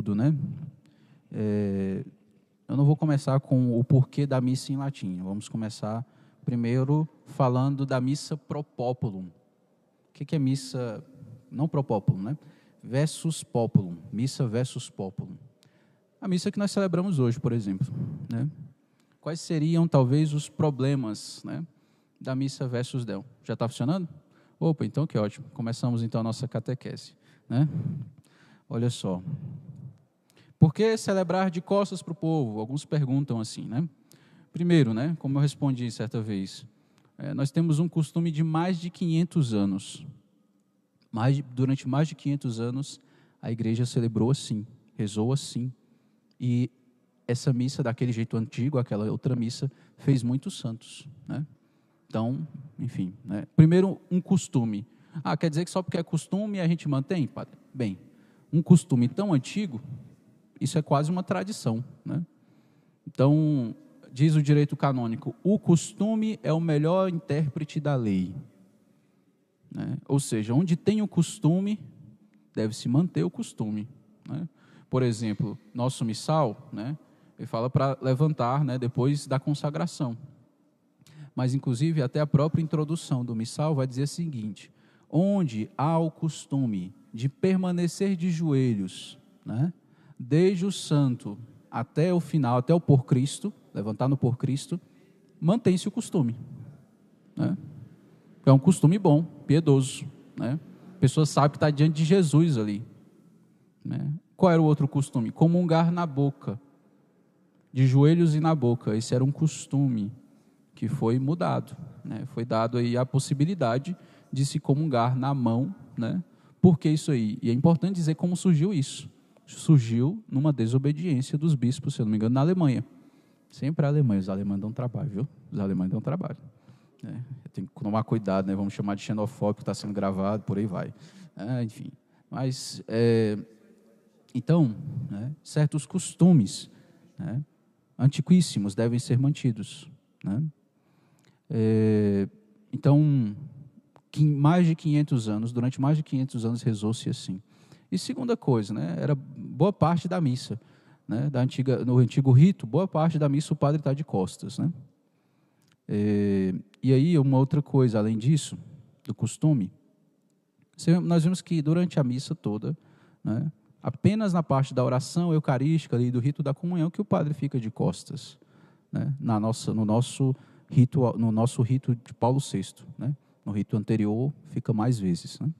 tudo, né? É, eu não vou começar com o porquê da missa em latim. Vamos começar primeiro falando da missa pro populum. O que é missa, não pro populum, né? Versus populum, missa versus populum. A missa que nós celebramos hoje, por exemplo, né? Quais seriam talvez os problemas, né, da missa versus del? Já está funcionando? Opa, então que ótimo. Começamos então a nossa catequese, né? Olha só. Por que celebrar de costas para o povo? Alguns perguntam assim, né? Primeiro, né, como eu respondi certa vez, é, nós temos um costume de mais de 500 anos. Mais de, durante mais de 500 anos, a igreja celebrou assim, rezou assim. E essa missa, daquele jeito antigo, aquela outra missa, fez muitos santos. Né? Então, enfim. Né? Primeiro, um costume. Ah, quer dizer que só porque é costume a gente mantém? Bem, um costume tão antigo, isso é quase uma tradição. Né? Então, diz o direito canônico, o costume é o melhor intérprete da lei. Né? Ou seja, onde tem o costume, deve-se manter o costume. Né? Por exemplo, nosso missal, né? ele fala para levantar né, depois da consagração. Mas, inclusive, até a própria introdução do missal vai dizer o seguinte: onde há o costume de permanecer de joelhos, né, desde o santo até o final, até o por Cristo, levantar no por Cristo, mantém-se o costume. Né? É um costume bom, piedoso. Né? A pessoa sabe que está diante de Jesus ali. Né? Qual era o outro costume? Comungar na boca, de joelhos e na boca. Esse era um costume que foi mudado. Né? Foi dado aí a possibilidade de se comungar na mão. Né? Por que isso aí? E é importante dizer como surgiu isso. Surgiu numa desobediência dos bispos, se eu não me engano, na Alemanha. Sempre a Alemanha, os alemães dão trabalho, viu? Os alemães dão trabalho. É, tem que tomar cuidado, né? Vamos chamar de xenofóbico, está sendo gravado, por aí vai. É, enfim, mas é, então, né, certos costumes né, antiquíssimos devem ser mantidos. Né? É, então, mais de 500 anos, durante mais de 500 anos rezou-se assim. E segunda coisa, né, era boa parte da missa né, da antiga, no antigo rito, boa parte da missa o padre está de costas. Né? É, e aí, uma outra coisa, além disso, do costume, nós vimos que durante a missa toda, né, apenas na parte da oração eucarística e do rito da comunhão que o padre fica de costas, né, na nossa, no nosso rito, no nosso rito de Paulo VI, né? No rito anterior fica mais vezes, né?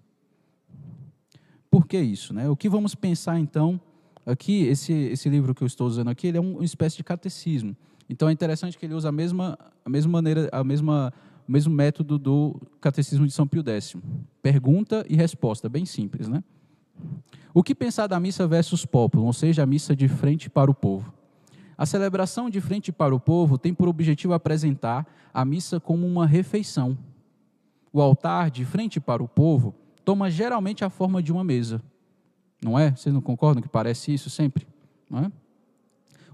Por que isso, né? O que vamos pensar então Aqui, esse, esse livro que eu estou usando aqui, é uma espécie de catecismo. Então é interessante que ele usa a mesma, a mesma maneira, a mesma, o mesmo método do catecismo de São Pio X. Pergunta e resposta, bem simples, né? O que pensar da missa versus populum, ou seja, a missa de frente para o povo? A celebração de frente para o povo tem por objetivo apresentar a missa como uma refeição. O altar de frente para o povo toma geralmente a forma de uma mesa. Não é? Vocês não concordam que parece isso sempre? Não é?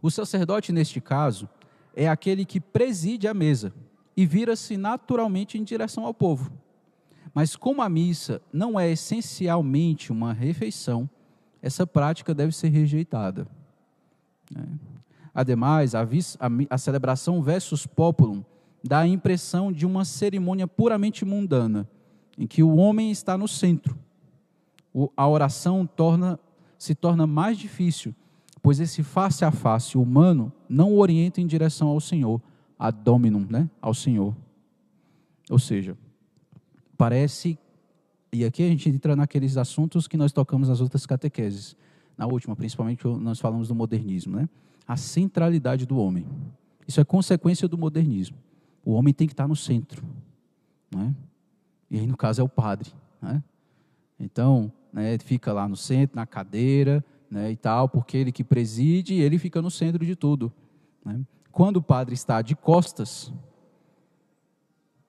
O sacerdote, neste caso, é aquele que preside a mesa e vira-se naturalmente em direção ao povo. Mas como a missa não é essencialmente uma refeição, essa prática deve ser rejeitada. Né? Ademais, a, a, celebração versus populum dá a impressão de uma cerimônia puramente mundana, em que o homem está no centro a oração torna, se torna mais difícil, pois esse face a face humano não orienta em direção ao Senhor, a dominum, né? ao Senhor. Ou seja, parece, e aqui a gente entra naqueles assuntos que nós tocamos nas outras catequeses, na última, principalmente nós falamos do modernismo, né? a centralidade do homem. Isso é consequência do modernismo. O homem tem que estar no centro. Né? E aí, no caso, é o padre. Né? Então, né, fica lá no centro, na cadeira, né, e tal, porque ele que preside, ele fica no centro de tudo. Né? Quando o padre está de costas,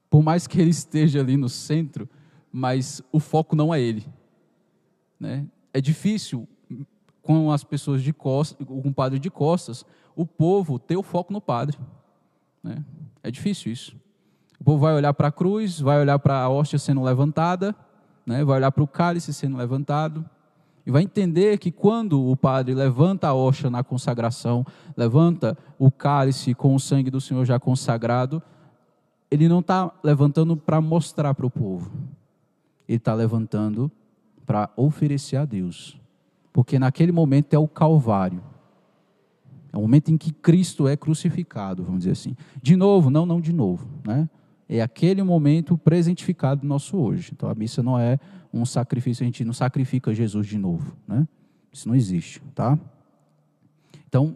por mais que ele esteja ali no centro, mas o foco não é ele. Né? É difícil, com as pessoas de costas, com o padre de costas, o povo ter o foco no padre. Né? É difícil isso. O povo vai olhar para a cruz, vai olhar para a hóstia sendo levantada, né? vai olhar para o cálice sendo levantado, e vai entender que quando o padre levanta a hoxa na consagração, levanta o cálice com o sangue do Senhor já consagrado, ele não está levantando para mostrar para o povo, ele está levantando para oferecer a Deus, porque naquele momento é o Calvário. É o momento em que Cristo é crucificado, vamos dizer assim. De novo, não, não de novo, né? É aquele momento presentificado nosso hoje. Então a missa não é um sacrifício, a gente não sacrifica Jesus de novo, né? Isso não existe, tá? Então,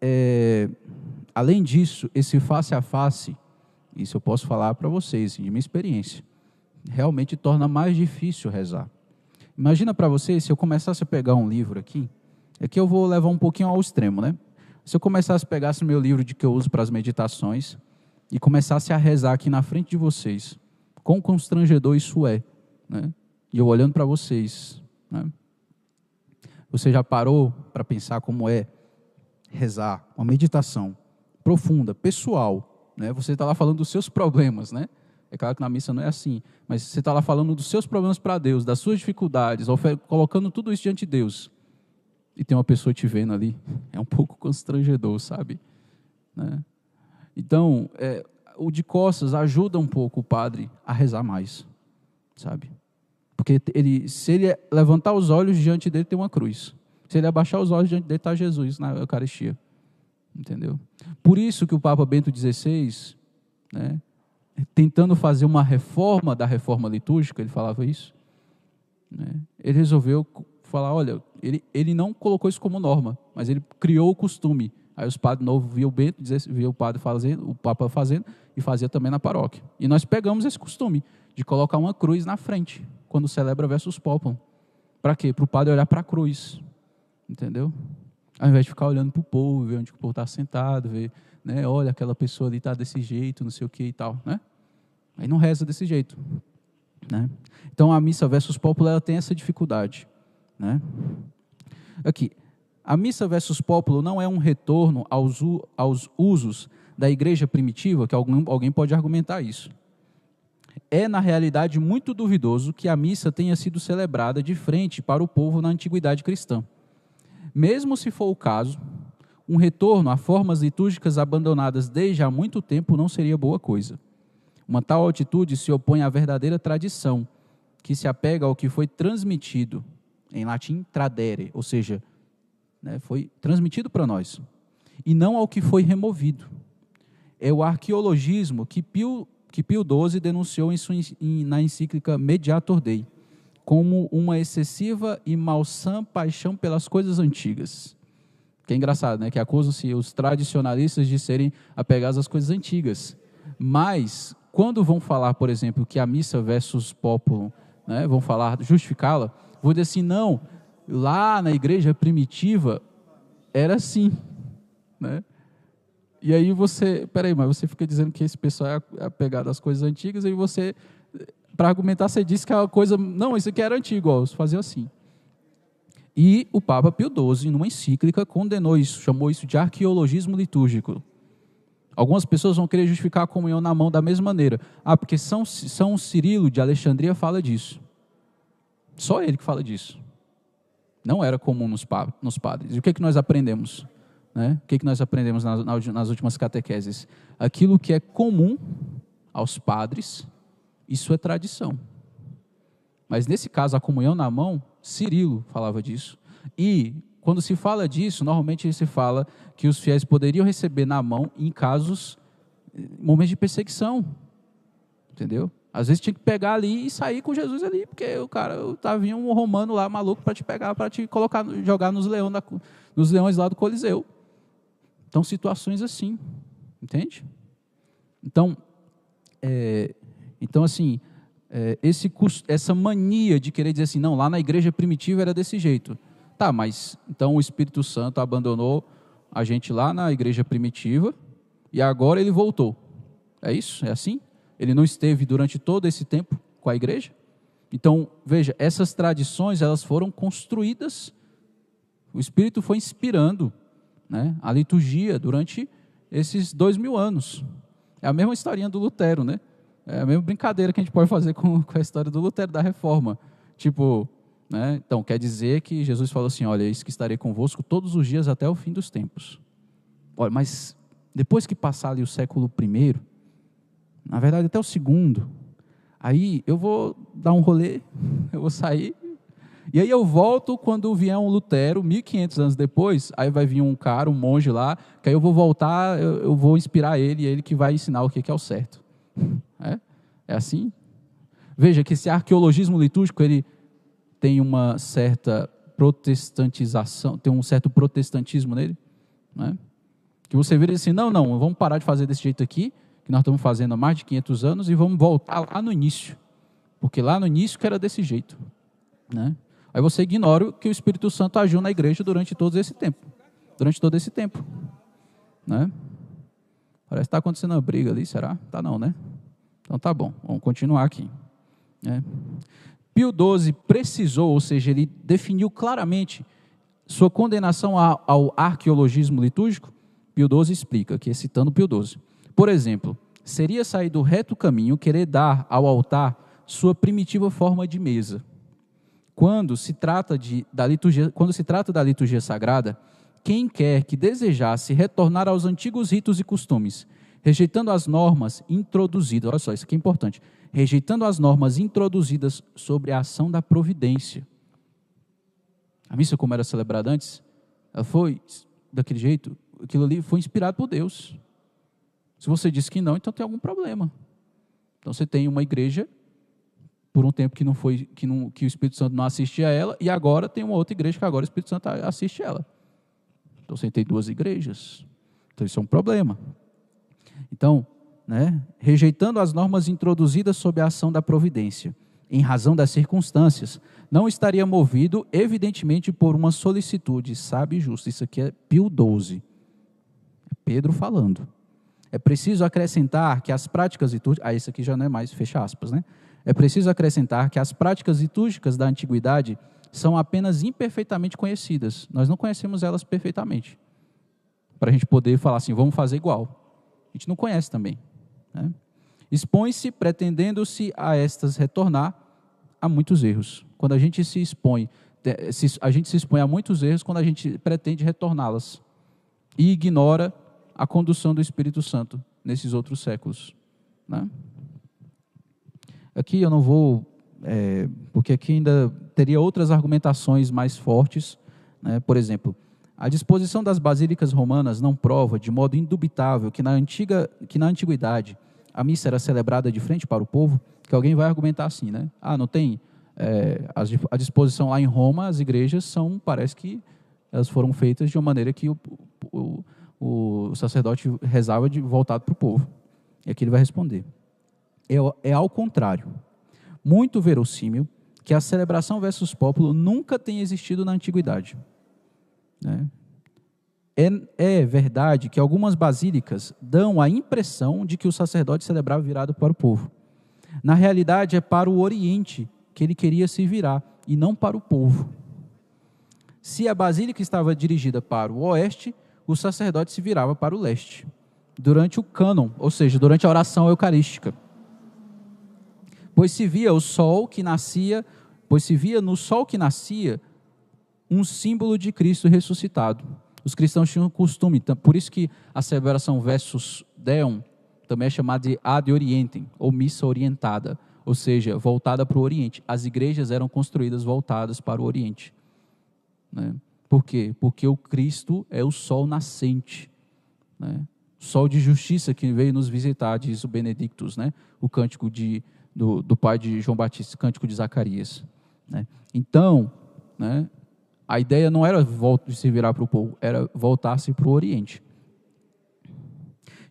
é, além disso, esse face a face, isso eu posso falar para vocês, de minha experiência, realmente torna mais difícil rezar. Imagina para vocês se eu começasse a pegar um livro aqui, aqui eu vou levar um pouquinho ao extremo, né? Se eu começasse a pegar o meu livro de que eu uso para as meditações e começasse a rezar aqui na frente de vocês, quão constrangedor isso é, né? E eu olhando para vocês, né? Você já parou para pensar como é rezar, uma meditação profunda, pessoal, né? Você está lá falando dos seus problemas, né? É claro que na missa não é assim, mas você está lá falando dos seus problemas para Deus, das suas dificuldades, colocando tudo isso diante de Deus e tem uma pessoa te vendo ali, é um pouco constrangedor, sabe? Né? Então, é, o de costas ajuda um pouco o padre a rezar mais, sabe? Porque ele, se ele levantar os olhos diante dele tem uma cruz. Se ele abaixar os olhos diante dele está Jesus na Eucaristia, entendeu? Por isso que o Papa Bento XVI, né, tentando fazer uma reforma da reforma litúrgica, ele falava isso, né, ele resolveu falar, olha, ele, ele não colocou isso como norma, mas ele criou o costume. Aí os padres novos viam o Bento, via o padre fazendo, o Papa fazendo, e fazia também na paróquia. E nós pegamos esse costume de colocar uma cruz na frente, quando celebra versus populum. Para quê? Para o padre olhar para a cruz. Entendeu? Ao invés de ficar olhando para o povo, ver onde o povo está sentado, ver, né, olha, aquela pessoa ali está desse jeito, não sei o que e tal, né? Aí não reza desse jeito. Né? Então a missa versus popular tem essa dificuldade. Né? Aqui, a missa versus populo não é um retorno aos, aos usos da igreja primitiva, que algum, alguém pode argumentar isso. É, na realidade, muito duvidoso que a missa tenha sido celebrada de frente para o povo na antiguidade cristã. Mesmo se for o caso, um retorno a formas litúrgicas abandonadas desde há muito tempo não seria boa coisa. Uma tal atitude se opõe à verdadeira tradição, que se apega ao que foi transmitido em latim tradere, ou seja, né, foi transmitido para nós, e não ao que foi removido. É o arqueologismo que Pio, que Pio XII denunciou em sua, em, na encíclica Mediator Dei, como uma excessiva e malsã paixão pelas coisas antigas. Que é engraçado, né? Que acusam-se os tradicionalistas de serem apegados às coisas antigas. Mas, quando vão falar, por exemplo, que a missa versus populum, né, vão falar, justificá-la, Vou dizer assim, não, lá na igreja primitiva era assim, né? E aí você, peraí, mas você fica dizendo que esse pessoal é apegado às coisas antigas, e você, para argumentar, você disse que a coisa, não, isso aqui era antigo, ó, fazia assim. E o Papa Pio XII, numa encíclica, condenou isso, chamou isso de arqueologismo litúrgico. Algumas pessoas vão querer justificar a comunhão na mão da mesma maneira. Ah, porque São, São Cirilo de Alexandria fala disso. Só ele que fala disso. Não era comum nos, nos padres. E o que, é que nós aprendemos? Né? O que, é que nós aprendemos nas, últimas catequeses? Aquilo que é comum aos padres, isso é tradição. Mas nesse caso, a comunhão na mão, Cirilo falava disso. E quando se fala disso, normalmente se fala que os fiéis poderiam receber na mão em casos, momentos de perseguição. Entendeu? Às vezes tinha que pegar ali e sair com Jesus ali, porque o cara tá vindo um romano lá maluco para te pegar, para te colocar, jogar nos, leão da, nos leões lá do Coliseu. Então situações assim, entende? Então, é, então assim, é, esse, essa mania de querer dizer assim, não, lá na igreja primitiva era desse jeito. Tá, mas então o Espírito Santo abandonou a gente lá na igreja primitiva e agora ele voltou. É isso? É assim? Ele não esteve durante todo esse tempo com a igreja? Então, veja, essas tradições elas foram construídas, o Espírito foi inspirando né, a liturgia durante esses dois mil anos. É a mesma historinha do Lutero, né? É a mesma brincadeira que a gente pode fazer com, com a história do Lutero, da reforma. Tipo, Né? Então, quer dizer que Jesus falou assim: Olha, eis que estarei convosco todos os dias até o fim dos tempos. Olha, mas depois que passar ali o século primeiro, na verdade até o segundo, aí eu vou dar um rolê, eu vou sair, e aí eu volto quando vier um Lutero, 1500 anos depois, aí vai vir um cara, um monge lá, que aí eu vou voltar, eu, eu vou inspirar ele, e ele que vai ensinar o que, que é o certo. É? É assim? Veja que esse arqueologismo litúrgico, ele tem uma certa protestantização, tem um certo protestantismo nele, né? que você vira assim, não, não, vamos parar de fazer desse jeito aqui, que nós estamos fazendo há mais de 500 anos, e vamos voltar lá no início, porque lá no início que era desse jeito. Né? Aí você ignora que o Espírito Santo agiu na igreja durante todo esse tempo. Durante todo esse tempo. Né? Parece que está acontecendo uma briga ali, será? Tá não, né? Então tá bom, vamos continuar aqui. Né? Pio XII precisou, ou seja, ele definiu claramente sua condenação ao arqueologismo litúrgico. Pio XII explica, aqui citando Pio XII. Por exemplo, seria sair do reto caminho querer dar ao altar sua primitiva forma de mesa. Quando se trata, de, da, liturgia, quando se trata da liturgia sagrada, quem quer que desejasse retornar aos antigos ritos e costumes, rejeitando as normas introduzidas, olha só, isso aqui é importante, rejeitando as normas introduzidas sobre a ação da providência. A missa, como era celebrada antes, ela foi daquele jeito, aquilo ali foi inspirado por Deus. Se você diz que não, então tem algum problema. Então você tem uma igreja por um tempo que não foi que, não, que o Espírito Santo não assistia a ela e agora tem uma outra igreja que agora o Espírito Santo assiste a ela. Então você tem duas igrejas. Então isso é um problema. Então, né, rejeitando as normas introduzidas sob a ação da providência, em razão das circunstâncias, não estaria movido, evidentemente, por uma solicitude sábia e justa. Isso aqui é Pio XII. É Pedro falando. É preciso acrescentar que as práticas litúrgicas. Ah, isso aqui já não é mais, fecha aspas, né? É preciso acrescentar que as práticas litúrgicas da antiguidade são apenas imperfeitamente conhecidas. Nós não conhecemos elas perfeitamente. Para a gente poder falar assim, vamos fazer igual. A gente não conhece também. Né? Expõe-se, pretendendo-se a estas retornar, a muitos erros. Quando a gente se expõe, a gente se expõe a muitos erros quando a gente pretende retorná-las e ignora a condução do Espírito Santo nesses outros séculos. Né? Aqui eu não vou, é, porque aqui ainda teria outras argumentações mais fortes. Né? Por exemplo, a disposição das basílicas romanas não prova de modo indubitável que na, antiga, que na antiguidade a missa era celebrada de frente para o povo, que alguém vai argumentar assim, né? Ah, não tem é, a disposição lá em Roma, as igrejas são, parece que elas foram feitas de uma maneira que o, o, o sacerdote rezava de voltado para o povo. E aqui ele vai responder é, é ao contrário. Muito verossímil que a celebração versus populo nunca tenha existido na antiguidade. Né? É, é, verdade que algumas basílicas dão a impressão de que o sacerdote celebrava virado para o povo. Na realidade, é para o Oriente que ele queria se virar e não para o povo. Se a basílica estava dirigida para o oeste, o sacerdote se virava para o leste, durante o cânon, ou seja, durante a oração eucarística pois se via o sol que nascia, pois se via no sol que nascia um símbolo de Cristo ressuscitado. Os cristãos tinham costume, por isso que a celebração versus Deum também é chamada de Ad Orientem, ou missa orientada, ou seja, voltada para o Oriente. As igrejas eram construídas voltadas para o Oriente. Né? Por quê? Porque o Cristo é o sol nascente. Né? Sol de justiça que veio nos visitar, diz o Benedictus, né? o cântico de do, do pai de João Batista, Cântico de Zacarias. Né? Então, né, a ideia não era se virar para o povo, era voltar-se para o Oriente.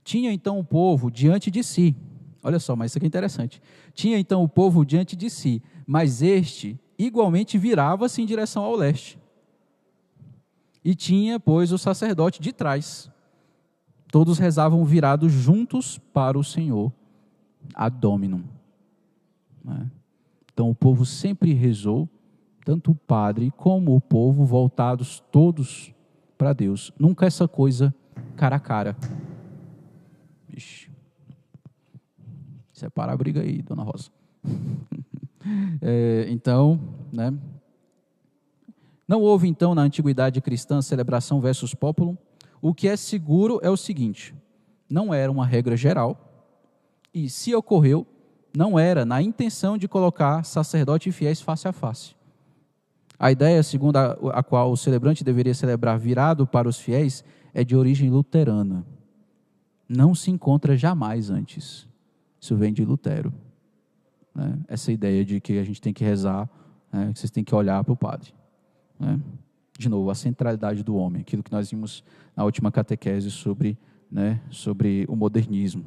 Tinha então o povo diante de si, olha só, mas isso aqui é interessante. Tinha então o povo diante de si, mas este igualmente virava-se em direção ao leste. E tinha, pois, o sacerdote de trás. Todos rezavam virados juntos para o Senhor, a Dominum. Né? Então o povo sempre rezou, tanto o padre como o povo, voltados todos para Deus. Nunca essa coisa cara a cara. Ixi. Separa a briga aí, dona Rosa. é, então, né? Não houve, então, na antiguidade cristã celebração versus populum? O que é seguro é o seguinte: não era uma regra geral, e se ocorreu, não era na intenção de colocar sacerdote e fiéis face a face. A ideia, segundo a, a qual o celebrante deveria celebrar virado para os fiéis, é de origem luterana. Não se encontra jamais antes. Isso vem de Lutero. Né? Essa ideia de que a gente tem que rezar, né? que vocês têm que olhar para o padre. Né? De novo, a centralidade do homem, aquilo que nós vimos na última catequese sobre, né, sobre o modernismo.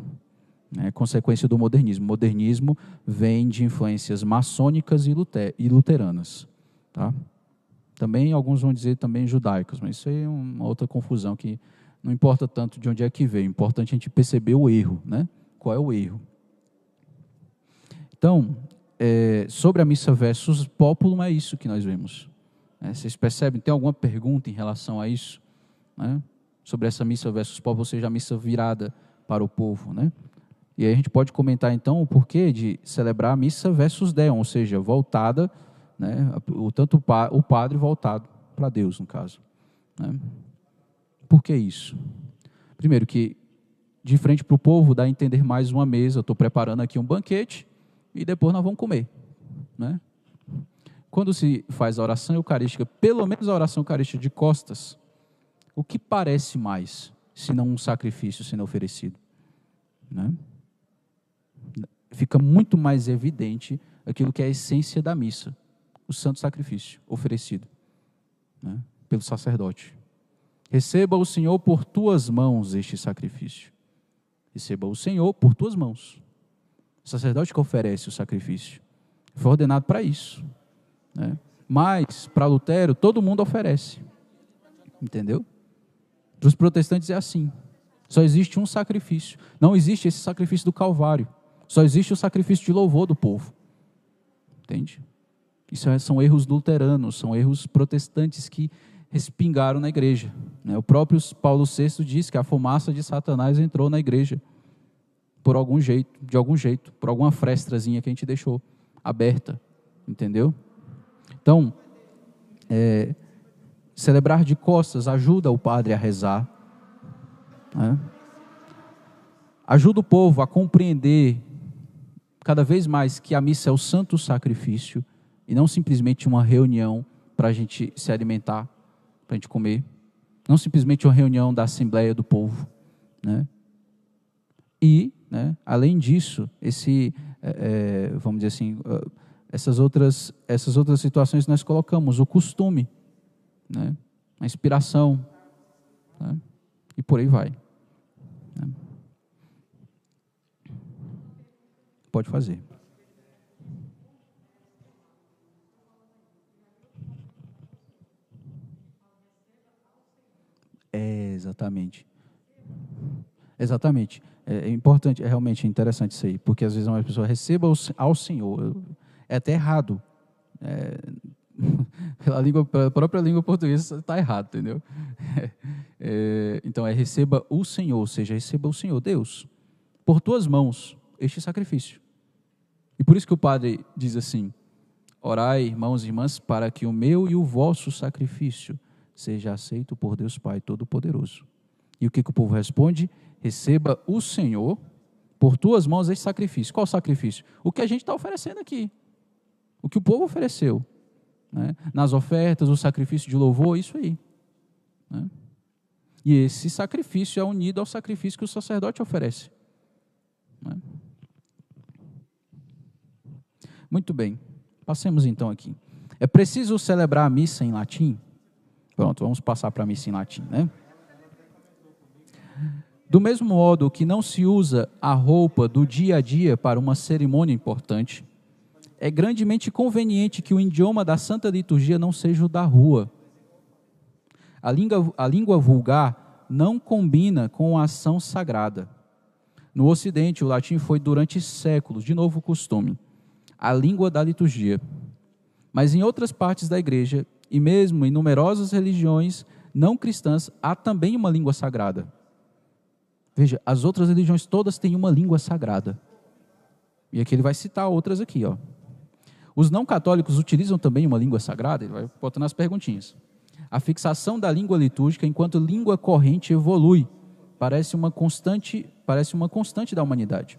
É consequência do modernismo. O modernismo vem de influências maçônicas e luteranas. Tá? Também, alguns vão dizer também judaicos, mas isso aí é uma outra confusão que não importa tanto de onde é que veio, é importante a gente perceber o erro, né? Qual é o erro? Então, é, sobre a missa versus populum, é isso que nós vemos. É, vocês percebem? Tem alguma pergunta em relação a isso? Né? Sobre essa missa versus populum, ou seja, a missa virada para o povo, né? E aí a gente pode comentar então o porquê de celebrar a missa versus Deum, ou seja, voltada né? o, tanto o padre voltado para Deus, no caso. Né? Por que isso? Primeiro, que de frente para o povo dá a entender mais uma mesa, estou preparando aqui um banquete e depois nós vamos comer. Né? Quando se faz a oração eucarística, pelo menos a oração eucarística de costas, o que parece mais, se não um sacrifício sendo oferecido? Né? Fica muito mais evidente aquilo que é a essência da missa o santo sacrifício oferecido né, pelo sacerdote. Receba o Senhor por tuas mãos este sacrifício. Receba o Senhor por tuas mãos. O sacerdote que oferece o sacrifício. Foi ordenado para isso. Né? Mas, para Lutero, todo mundo oferece. Entendeu? Para os protestantes é assim. Só existe um sacrifício. Não existe esse sacrifício do Calvário. Só existe o sacrifício de louvor do povo. Entende? Isso é, são erros luteranos, são erros protestantes que respingaram na igreja. Né? O próprio Paulo VI diz que a fumaça de Satanás entrou na igreja por algum jeito, de algum jeito, por alguma frestrazinha que a gente deixou aberta, entendeu? Então, é, celebrar de costas ajuda o padre a rezar, né? ajuda o povo a compreender cada vez mais que a missa é o santo sacrifício e não simplesmente uma reunião para a gente se alimentar, para a gente comer, não simplesmente uma reunião da Assembleia do Povo, né? E, né, além disso, esse, é, é, vamos dizer assim, essas outras, essas outras situações nós colocamos o costume, né, a inspiração, né, e por aí vai. Né. Pode fazer. É, exatamente. Exatamente. É, é importante, é realmente interessante isso aí, porque às vezes uma pessoa receba ao Senhor. É até errado. É, pela, língua, pela própria língua portuguesa está errado, entendeu? É, então é receba o Senhor, ou seja, receba o Senhor, Deus, por tuas mãos, este sacrifício. E por isso que o padre diz assim: Orai, irmãos e irmãs, para que o meu e o vosso sacrifício seja aceito por Deus Pai Todo-Poderoso. E o que, que o povo responde? Receba o Senhor por tuas mãos esse sacrifício. Qual sacrifício? O que a gente está oferecendo aqui. O que o povo ofereceu. Né? Nas ofertas, o sacrifício de louvor, isso aí. Né? E esse sacrifício é unido ao sacrifício que o sacerdote oferece. Né? Muito bem. Passemos então aqui. É preciso celebrar a missa em latim? Pronto, vamos passar para a missa em latim, né? Do mesmo modo que não se usa a roupa do dia a dia para uma cerimônia importante, é grandemente conveniente que o idioma da Santa Liturgia não seja o da rua. A língua, a língua vulgar não combina com a ação sagrada. No Ocidente, o latim foi durante séculos, de novo costume, a língua da liturgia. Mas em outras partes da igreja, e mesmo em numerosas religiões não cristãs, há também uma língua sagrada. Veja, as outras religiões todas têm uma língua sagrada. E aqui ele vai citar outras aqui, ó. Os não católicos utilizam também uma língua sagrada? Ele vai botando as perguntinhas. A fixação da língua litúrgica enquanto língua corrente evolui, parece uma constante, parece uma constante da humanidade.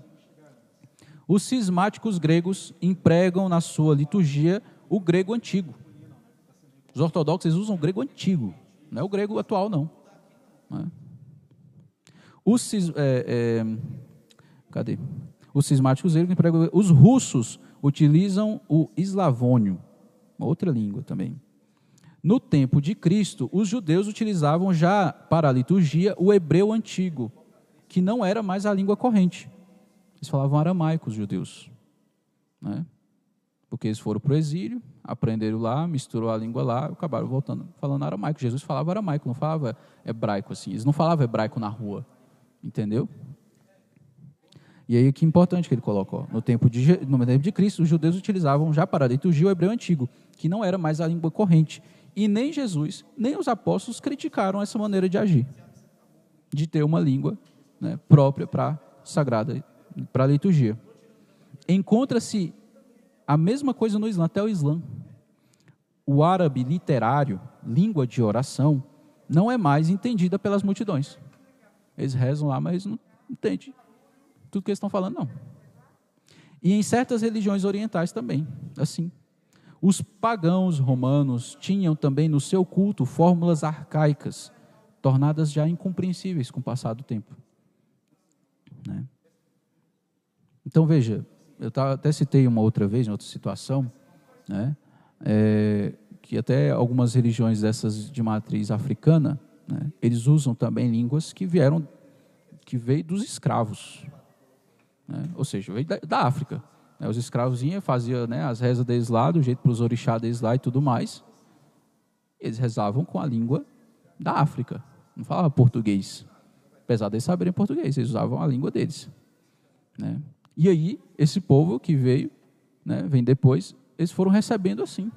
Os cismáticos gregos empregam na sua liturgia o grego antigo. Os ortodoxos usam o grego antigo, não é o grego atual, não. não é? Os, é, é, cadê? Os cismáticos gregos empregam. Os russos utilizam o eslavônio, outra língua também. No tempo de Cristo, os judeus utilizavam já para a liturgia o hebreu antigo, que não era mais a língua corrente. Eles falavam aramaico, os judeus. Né? Porque eles foram para o exílio, aprenderam lá, misturou a língua lá, acabaram voltando falando aramaico. Jesus falava aramaico, não falava hebraico assim. Eles não falavam hebraico na rua, entendeu? E aí que importante que ele colocou. No tempo de no tempo de Cristo, os judeus utilizavam já para liturgia o hebreu antigo, que não era mais a língua corrente. E nem Jesus, nem os apóstolos criticaram essa maneira de agir, de ter uma língua né, própria para sagrada para a liturgia. Encontra-se a mesma coisa no Islã, até o Islã. O árabe literário, língua de oração, não é mais entendida pelas multidões. Eles rezam lá, mas não entendem tudo que eles estão falando, não. E em certas religiões orientais também, assim. Os pagãos romanos tinham também no seu culto fórmulas arcaicas, tornadas já incompreensíveis com o passar do tempo. Né? Então, veja, eu até citei uma outra vez, em outra situação, né, é, que até algumas religiões dessas de matriz africana, né, eles usam também línguas que vieram, que veio dos escravos, né, ou seja, veio da, da África. Né, os escravos faziam né, as rezas deles lá, do jeito para os orixás deles lá e tudo mais. Eles rezavam com a língua da África, não falavam português. Apesar de eles saberem português, eles usavam a língua deles. Né? E aí, esse povo que veio, né, vem depois, eles foram recebendo assim.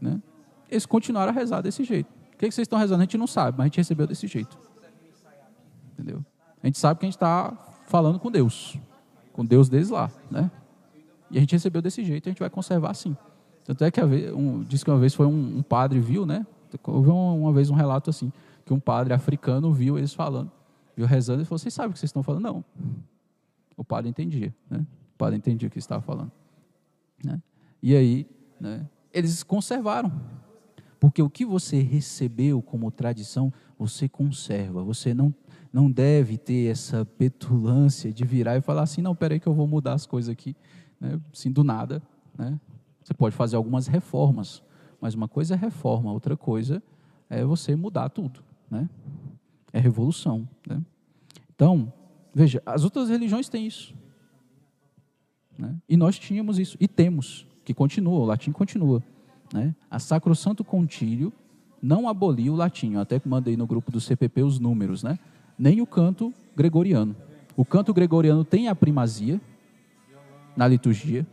Né? Eles continuaram a rezar desse jeito. O que, que vocês estão rezando? A gente não sabe, mas a gente recebeu desse jeito. Entendeu? A gente sabe que a gente está falando com Deus, com Deus deles lá, né? E a gente recebeu desse jeito a gente vai conservar assim. Tanto é que um, diz que uma vez foi um, um padre viu, né? Houve uma, uma, vez um relato assim, que um padre africano viu eles falando, viu rezando e falou: Vocês sabem o que vocês estão falando? Não. O padre entendia, né? O padre entendia o que estava falando. Né? E aí, né, eles conservaram. Porque o que você recebeu como tradição, você conserva. Você não, não deve ter essa petulância de virar e falar assim: não, peraí que eu vou mudar as coisas aqui. Né? Assim, do nada. Né? Você pode fazer algumas reformas, mas uma coisa é reforma, outra coisa é você mudar tudo. Né? É revolução. Né? Então, Veja, as outras religiões têm isso. Né? E nós tínhamos isso, e temos, que continua, o latim continua. Né? A Sacrosanto Contílio não aboliu o latim, eu até mandei no grupo do CPP os números, né? Nem o canto gregoriano. O canto gregoriano tem a primazia na liturgia,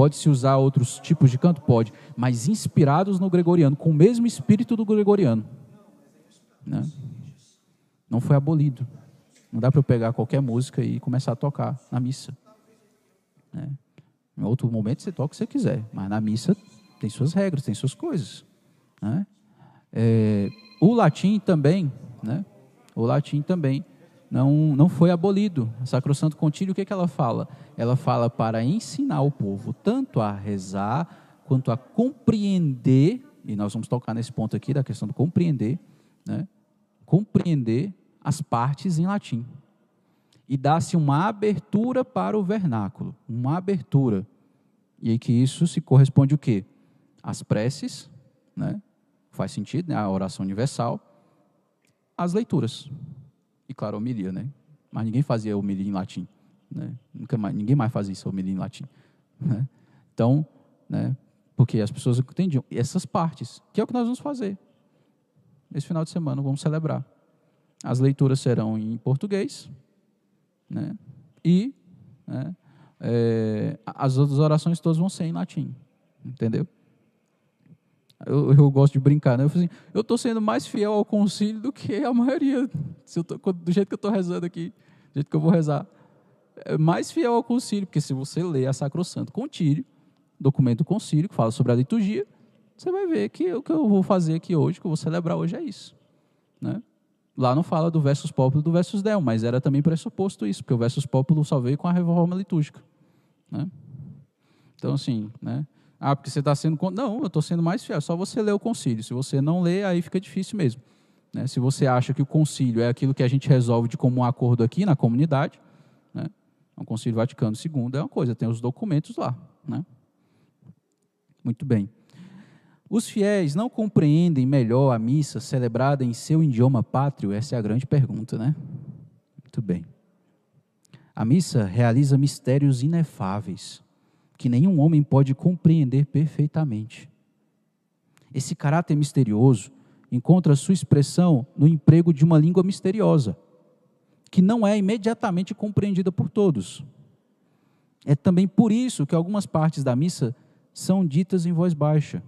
Pode-se usar outros tipos de canto? Pode, mas inspirados no gregoriano, com o mesmo espírito do gregoriano. Né? Não foi abolido. Não dá para eu pegar qualquer música e começar a tocar na missa. Né? Em outro momento você toca o que você quiser, mas na missa tem suas regras, tem suas coisas. Né? É, o latim também, né? O latim também não, não foi abolido. A Sacrosanto Contílio, o que, é que ela fala? Ela fala para ensinar o povo tanto a rezar, quanto a compreender, e nós vamos tocar nesse ponto aqui da questão do compreender, né? compreender as partes em latim. E dá-se uma abertura para o vernáculo, uma abertura. E aí que isso se corresponde o quê? As preces, né? Faz sentido, né? A oração universal, as leituras. E claro, a homilia, né? Mas ninguém fazia homilia em latim, né? Nunca mais, ninguém mais fazia isso, homilia em latim, né? Então, né? Porque as pessoas entendiam essas partes, que é o que nós vamos fazer. Esse final de semana vamos celebrar. As leituras serão em português, né? E né, é, as outras orações todas vão ser em latim, entendeu? Eu, eu gosto de brincar, né? Eu assim, estou sendo mais fiel ao concílio do que a maioria, tô, do jeito que eu estou rezando aqui, do jeito que eu vou rezar. É mais fiel ao concílio, porque se você ler a Sacrosanto Contílio, documento do concílio que fala sobre a liturgia, você vai ver que o que eu vou fazer aqui hoje, que eu vou celebrar hoje é isso. Né? Lá não fala do versus populo do versus del, mas era também pressuposto isso, porque o versus populo só veio com a reforma litúrgica. Né? Então, assim, né? Ah, porque você está sendo. Não, eu estou sendo mais fiel. Só você ler o concílio. Se você não lê, aí fica difícil mesmo. Né? Se você acha que o concílio é aquilo que a gente resolve de comum acordo aqui na comunidade, né? o concílio Vaticano II é uma coisa, tem os documentos lá. Né? Muito bem. Os fiéis não compreendem melhor a missa celebrada em seu idioma pátrio? Essa é a grande pergunta, né? Muito bem. A missa realiza mistérios inefáveis que nenhum homem pode compreender perfeitamente. Esse caráter misterioso encontra sua expressão no emprego de uma língua misteriosa, que não é imediatamente compreendida por todos. É também por isso que algumas partes da missa são ditas em voz baixa.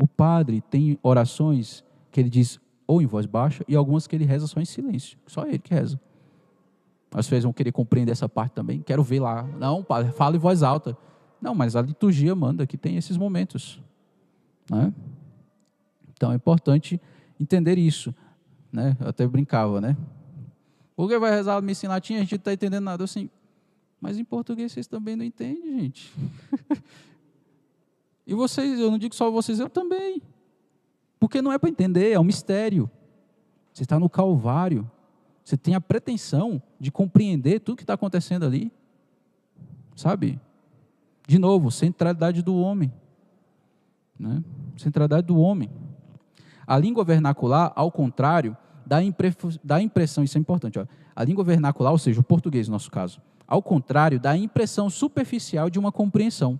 O padre tem orações que ele diz ou em voz baixa e algumas que ele reza só em silêncio, só ele que reza. Às vezes vão querer compreender essa parte também. Quero ver lá. Não, padre, fala em voz alta. Não, mas a liturgia manda que tem esses momentos. Né? Então é importante entender isso. Né? Eu até brincava, né? Porque vai rezar a missa em latim a gente não está entendendo nada assim. Mas em português vocês também não entendem, gente. e vocês, eu não digo só vocês, eu também. Porque não é para entender, é um mistério. Você está no Calvário. Você tem a pretensão de compreender tudo que está acontecendo ali. Sabe? De novo, centralidade do homem. Né? Centralidade do homem. A língua vernacular, ao contrário, dá, dá impressão, isso é importante, ó, a língua vernacular, ou seja, o português no nosso caso, ao contrário, dá a impressão superficial de uma compreensão,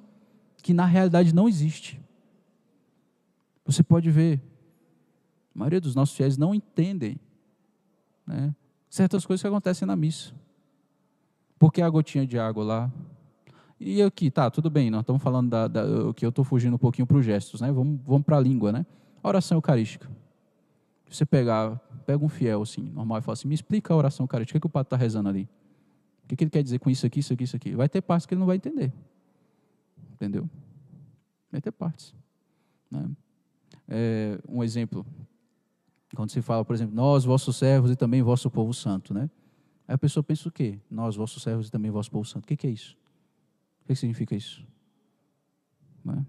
que na realidade não existe. Você pode ver, a maioria dos nossos fiéis não entendem né, certas coisas que acontecem na missa. Porque a gotinha de água lá, e aqui, tá, tudo bem, nós estamos falando da, da que eu estou fugindo um pouquinho para os gestos, né? Vamos, vamos para a língua, né? Oração eucarística. Você pegar, pega um fiel assim, normal, e fala assim, me explica a oração eucarística, o que, que o padre está rezando ali? O que, que ele quer dizer com isso aqui, isso aqui, isso aqui? Vai ter partes que ele não vai entender. Entendeu? Vai ter partes. Né? É, um exemplo, quando se fala, por exemplo, nós, vossos servos e também vosso povo santo, né? Aí a pessoa pensa o quê? Nós, vossos servos e também vosso povo santo. O que, que é isso? O que significa isso? É?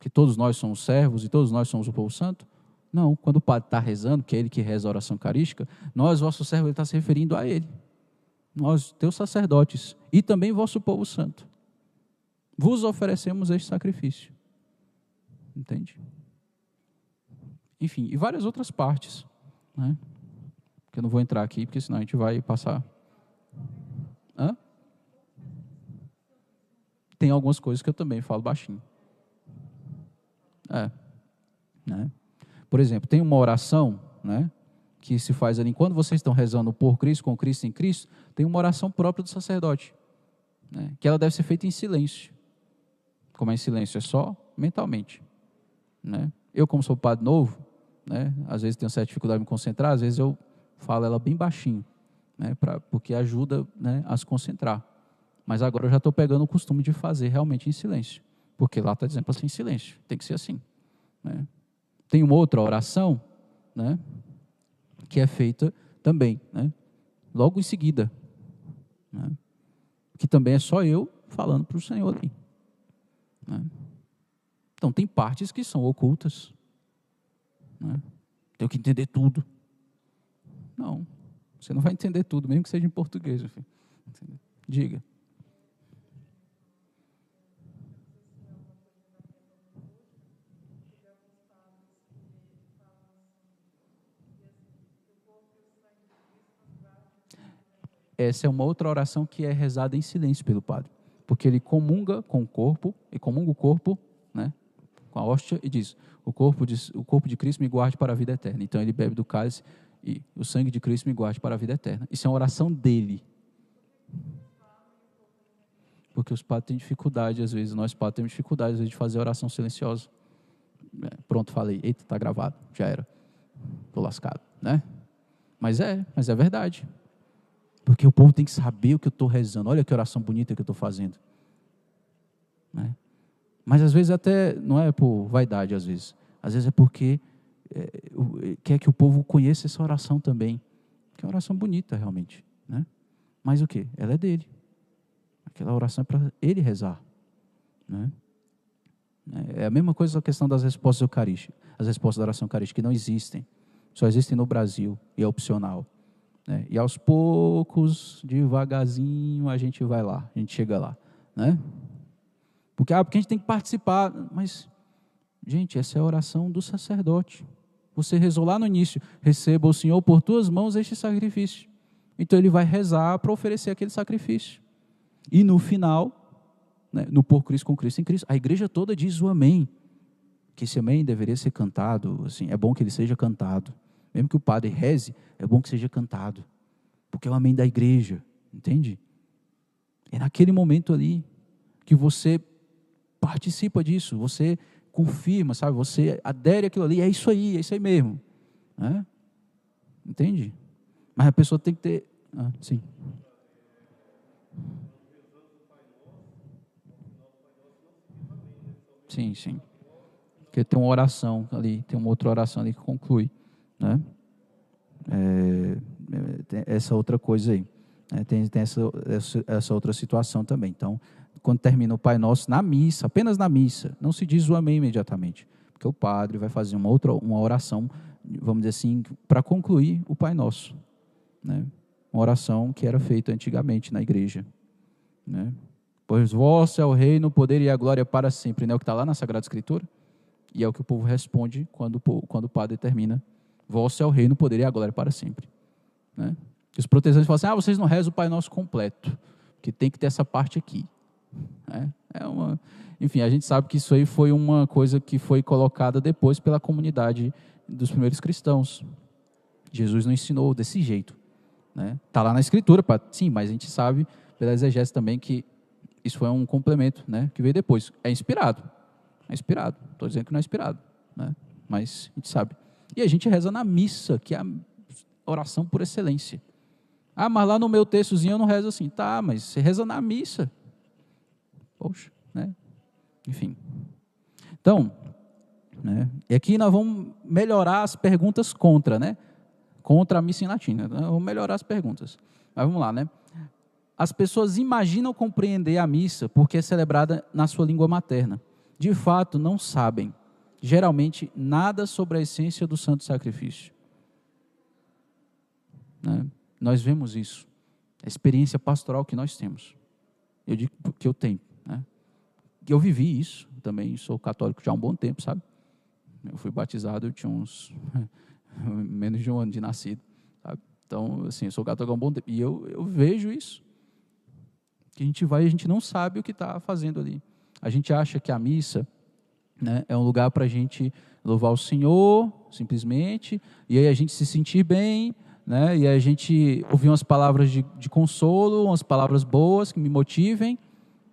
Que todos nós somos servos e todos nós somos o povo santo? Não, quando o padre está rezando, que é ele que reza a oração carística, nós, vosso servo, ele está se referindo a ele. Nós, teus sacerdotes, e também vosso povo santo, vos oferecemos este sacrifício. Entende? Enfim, e várias outras partes. Né? Que eu não vou entrar aqui, porque senão a gente vai passar. Hã? Tem algumas coisas que eu também falo baixinho. É. Né? Por exemplo, tem uma oração, né? Que se faz ali, quando vocês estão rezando por Cristo, com Cristo em Cristo, tem uma oração própria do sacerdote, né? que ela deve ser feita em silêncio. Como é em silêncio? É só mentalmente. Né? Eu, como sou padre novo, né? às vezes tenho certa dificuldade de me concentrar, às vezes eu falo ela bem baixinho, né? pra, porque ajuda né, a se concentrar. Mas agora eu já estou pegando o costume de fazer realmente em silêncio. Porque lá está dizendo para ser em silêncio. Tem que ser assim. Né? Tem uma outra oração, né? Que é feita também, né? Logo em seguida. Né? Que também é só eu falando para o Senhor ali. Né? Então tem partes que são ocultas. Né? Tenho que entender tudo. Não. Você não vai entender tudo, mesmo que seja em português. Diga. Essa é uma outra oração que é rezada em silêncio pelo padre, porque ele comunga com o corpo, e comunga o corpo, né, com a hóstia e diz: "O corpo de, o corpo de Cristo me guarde para a vida eterna". Então ele bebe do cálice e o sangue de Cristo me guarde para a vida eterna. Isso é uma oração dele. Porque os padres têm dificuldade, às vezes, nós padres temos dificuldade, às vezes, de fazer oração silenciosa. É, pronto, falei. Eita, está gravado. Já era. Estou lascado, né? Mas é, mas é verdade. Porque o povo tem que saber o que eu estou rezando. Olha que oração bonita que eu estou fazendo. Né? Mas às vezes até não é por vaidade, às vezes. Às vezes é porque é, quer que o povo conheça essa oração também. Que é uma oração bonita, realmente. Né? Mas o que? Ela é dele. Aquela oração é para ele rezar. Né? É a mesma coisa a questão das respostas eucarísticas. As respostas da oração eucarística que não existem. Só existem no Brasil e é opcional. Né? E aos poucos, devagarzinho, a gente vai lá, a gente chega lá. Né? Porque, ah, porque a gente tem que participar. Mas, gente, essa é a oração do sacerdote. Você rezou lá no início: receba o Senhor por tuas mãos este sacrifício. Então ele vai rezar para oferecer aquele sacrifício. E no final, né, no por Cristo com Cristo em Cristo, a igreja toda diz o amém. Que esse amém deveria ser cantado, assim, é bom que ele seja cantado. Mesmo que o padre reze, é bom que seja cantado. Porque é o amém da igreja, entende? É naquele momento ali que você participa disso, você confirma, sabe? Você adere àquilo ali, é isso aí, é isso aí mesmo. Né? Entende? Mas a pessoa tem que ter. Ah, sim. Sim, sim. Porque tem uma oração ali, tem uma outra oração ali que conclui. Né? É, é essa outra coisa aí. Né? Tem, tem essa, essa, essa outra situação também. Então, quando termina o Pai Nosso, na missa, apenas na missa, não se diz o amém imediatamente, porque o padre vai fazer uma outra uma oração, vamos dizer assim, para concluir o Pai Nosso. Né? Uma oração que era feita antigamente na igreja. Né? Pois vosso é o reino, o poder e a glória para sempre. Né? O que está lá na Sagrada Escritura. E é o que o povo responde quando, quando o padre termina. Vosso é o reino, poder e a glória para sempre. Né? Os protestantes falam assim: ah, vocês não rezam o Pai Nosso completo, porque tem que ter essa parte aqui. É, é uma, enfim, a gente sabe que isso aí foi uma coisa que foi colocada depois pela comunidade dos primeiros cristãos. Jesus não ensinou desse jeito. Né? Tá lá na escritura, pra, sim, mas a gente sabe pela exegese também que isso foi um complemento, né, que veio depois. É inspirado, é inspirado. Estou dizendo que não é inspirado, né? Mas a gente sabe. E a gente reza na missa, que é a oração por excelência. Ah, mas lá no meu textozinho eu não rezo assim. Tá, mas você reza na missa. Poxa, né? Enfim. Então, né? E aqui nós vamos melhorar as perguntas contra, né? Contra a missa em latim. Né? Vamos melhorar as perguntas. Mas vamos lá, né? As pessoas imaginam compreender a missa porque é celebrada na sua língua materna. De fato, não sabem, geralmente, nada sobre a essência do santo sacrifício. Né? Nós vemos isso. A experiência pastoral que nós temos. Eu digo que eu tenho. Né? Eu vivi isso também, sou católico já há um bom tempo, sabe? Eu fui batizado, eu tinha uns menos de um ano de nascido, sabe? Então, assim, eu sou católico há um bom tempo. E eu, eu vejo isso. Que a gente vai e a gente não sabe o que está fazendo ali. A gente acha que a missa né, é um lugar para a gente louvar o Senhor, simplesmente, e aí a gente se sentir bem, né, e a gente ouvir umas palavras de, de consolo, umas palavras boas que me motivem,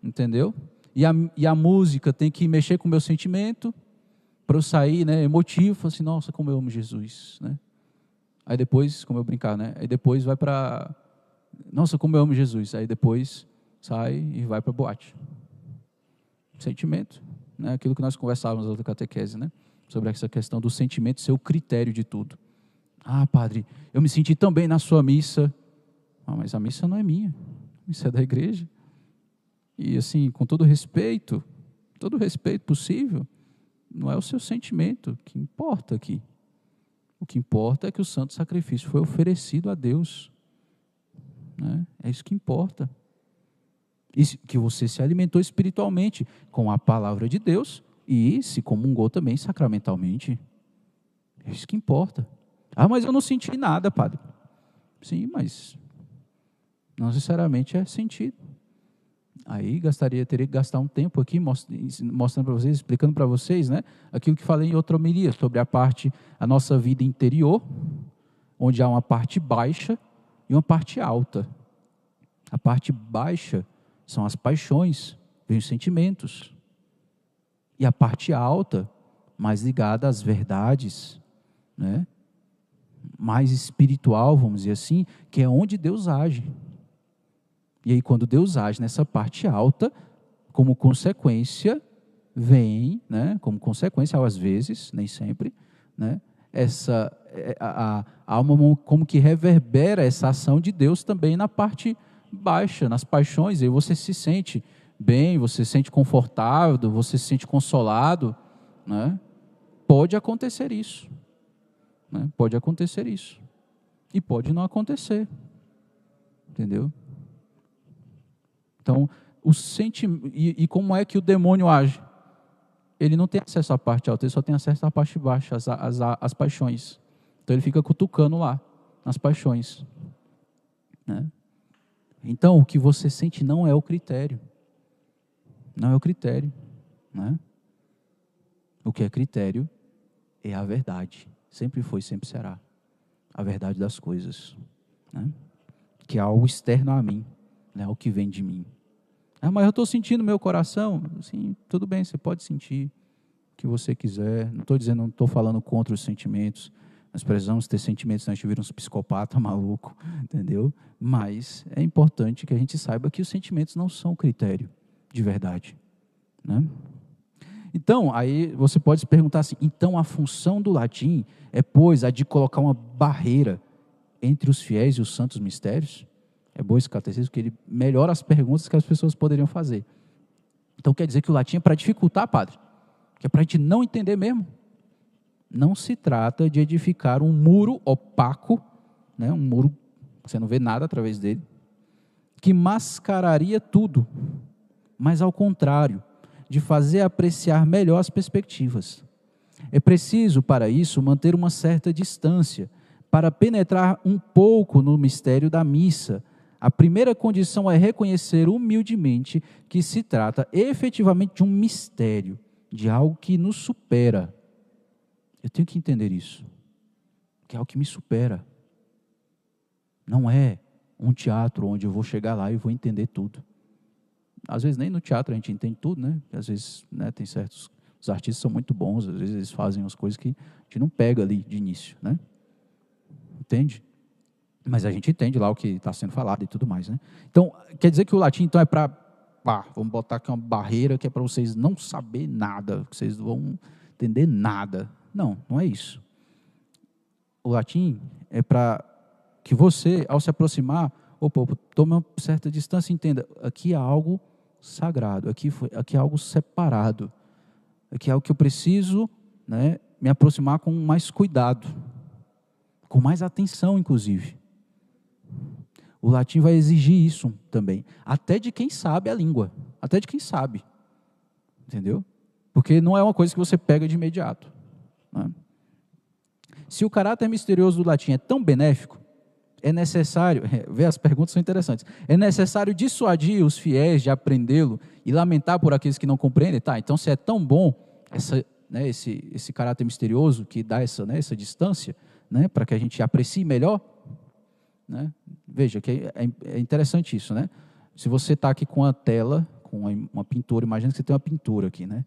entendeu? E a, e a música tem que mexer com o meu sentimento para eu sair, né, emotivo, assim, nossa, como eu amo Jesus, né? Aí depois, como eu brincar, né? Aí depois vai para, nossa, como eu amo Jesus. Aí depois sai e vai para boate. Sentimento, né? Aquilo que nós conversávamos na outra catequese, né? Sobre essa questão do sentimento ser o critério de tudo. Ah, padre, eu me senti tão bem na sua missa. Ah, mas a missa não é minha. A missa é da igreja. E assim, com todo respeito, todo respeito possível, não é o seu sentimento que importa aqui. O que importa é que o santo sacrifício foi oferecido a Deus. Né? É isso que importa. Que você se alimentou espiritualmente com a palavra de Deus e se comungou também sacramentalmente. É isso que importa. Ah, mas eu não senti nada, padre. Sim, mas não necessariamente é sentido. Aí gastaria, teria que gastar um tempo aqui mostrando para vocês, explicando para vocês, né, aquilo que falei em outra homilia sobre a parte, a nossa vida interior, onde há uma parte baixa e uma parte alta. A parte baixa são as paixões, vem os sentimentos. E a parte alta, mais ligada às verdades, né? mais espiritual, vamos dizer assim, que é onde Deus age. E aí, quando Deus age nessa parte alta, como consequência, vem, né, como consequência, às vezes, nem sempre, né, essa, é, a, a, a alma como que reverbera essa ação de Deus também na parte baixa, nas paixões, e você se sente bem, você se sente confortável, você se sente consolado, né? Pode acontecer isso, né? Pode acontecer isso e pode não acontecer, entendeu? Então, o sentimento e, e como é que o demônio age? Ele não tem acesso à parte alta, ele só tem acesso à parte baixa, às, às, às paixões. Então ele fica cutucando lá, nas paixões. Né? Então, o que você sente não é o critério. Não é o critério. Né? O que é critério é a verdade. Sempre foi, sempre será. A verdade das coisas. Né? Que é algo externo a mim. Né? O que vem de mim. Ah, mas eu estou sentindo meu coração. Sim, tudo bem, você pode sentir o que você quiser. Não estou dizendo, não estou falando contra os sentimentos. Nós precisamos ter sentimentos, senão a gente vira uns psicopata maluco, entendeu? Mas é importante que a gente saiba que os sentimentos não são critério de verdade. Né? Então, aí você pode se perguntar assim: então a função do latim é, pois, a de colocar uma barreira entre os fiéis e os santos mistérios? É bom esse catecismo, porque ele melhora as perguntas que as pessoas poderiam fazer. Então quer dizer que o latim é para dificultar, padre? Que é para a gente não entender mesmo? Não se trata de edificar um muro opaco, né, um muro você não vê nada através dele, que mascararia tudo, mas ao contrário, de fazer apreciar melhor as perspectivas. É preciso, para isso, manter uma certa distância, para penetrar um pouco no mistério da missa. A primeira condição é reconhecer humildemente que se trata efetivamente de um mistério, de algo que nos supera eu tenho que entender isso. Que é o que me supera. Não é um teatro onde eu vou chegar lá e vou entender tudo. Às vezes nem no teatro a gente entende tudo, né? Às vezes né, tem certos. Os artistas são muito bons, às vezes eles fazem umas coisas que a gente não pega ali de início, né? Entende? Mas a gente entende lá o que está sendo falado e tudo mais, né? Então, quer dizer que o latim então é para. Pá, vamos botar aqui uma barreira que é para vocês não saber nada, que vocês vão entender nada. Não, não é isso. O latim é para que você, ao se aproximar, opa, opa, tome uma certa distância e entenda, aqui há algo sagrado, aqui, foi, aqui há algo separado, aqui é algo que eu preciso né, me aproximar com mais cuidado, com mais atenção, inclusive. O latim vai exigir isso também, até de quem sabe a língua, até de quem sabe, entendeu? Porque não é uma coisa que você pega de imediato. Né? Se o caráter misterioso do latim é tão benéfico, é necessário, ver as perguntas são interessantes, é necessário dissuadir os fiéis de aprendê-lo e lamentar por aqueles que não compreendem. Tá, então se é tão bom essa, né, esse, esse caráter misterioso que dá essa, né, essa distância, né, para que a gente aprecie melhor, né? veja que é, é, é interessante isso. Né? Se você está aqui com a tela, com uma, pintura, imagina que você tem uma pintura aqui, né?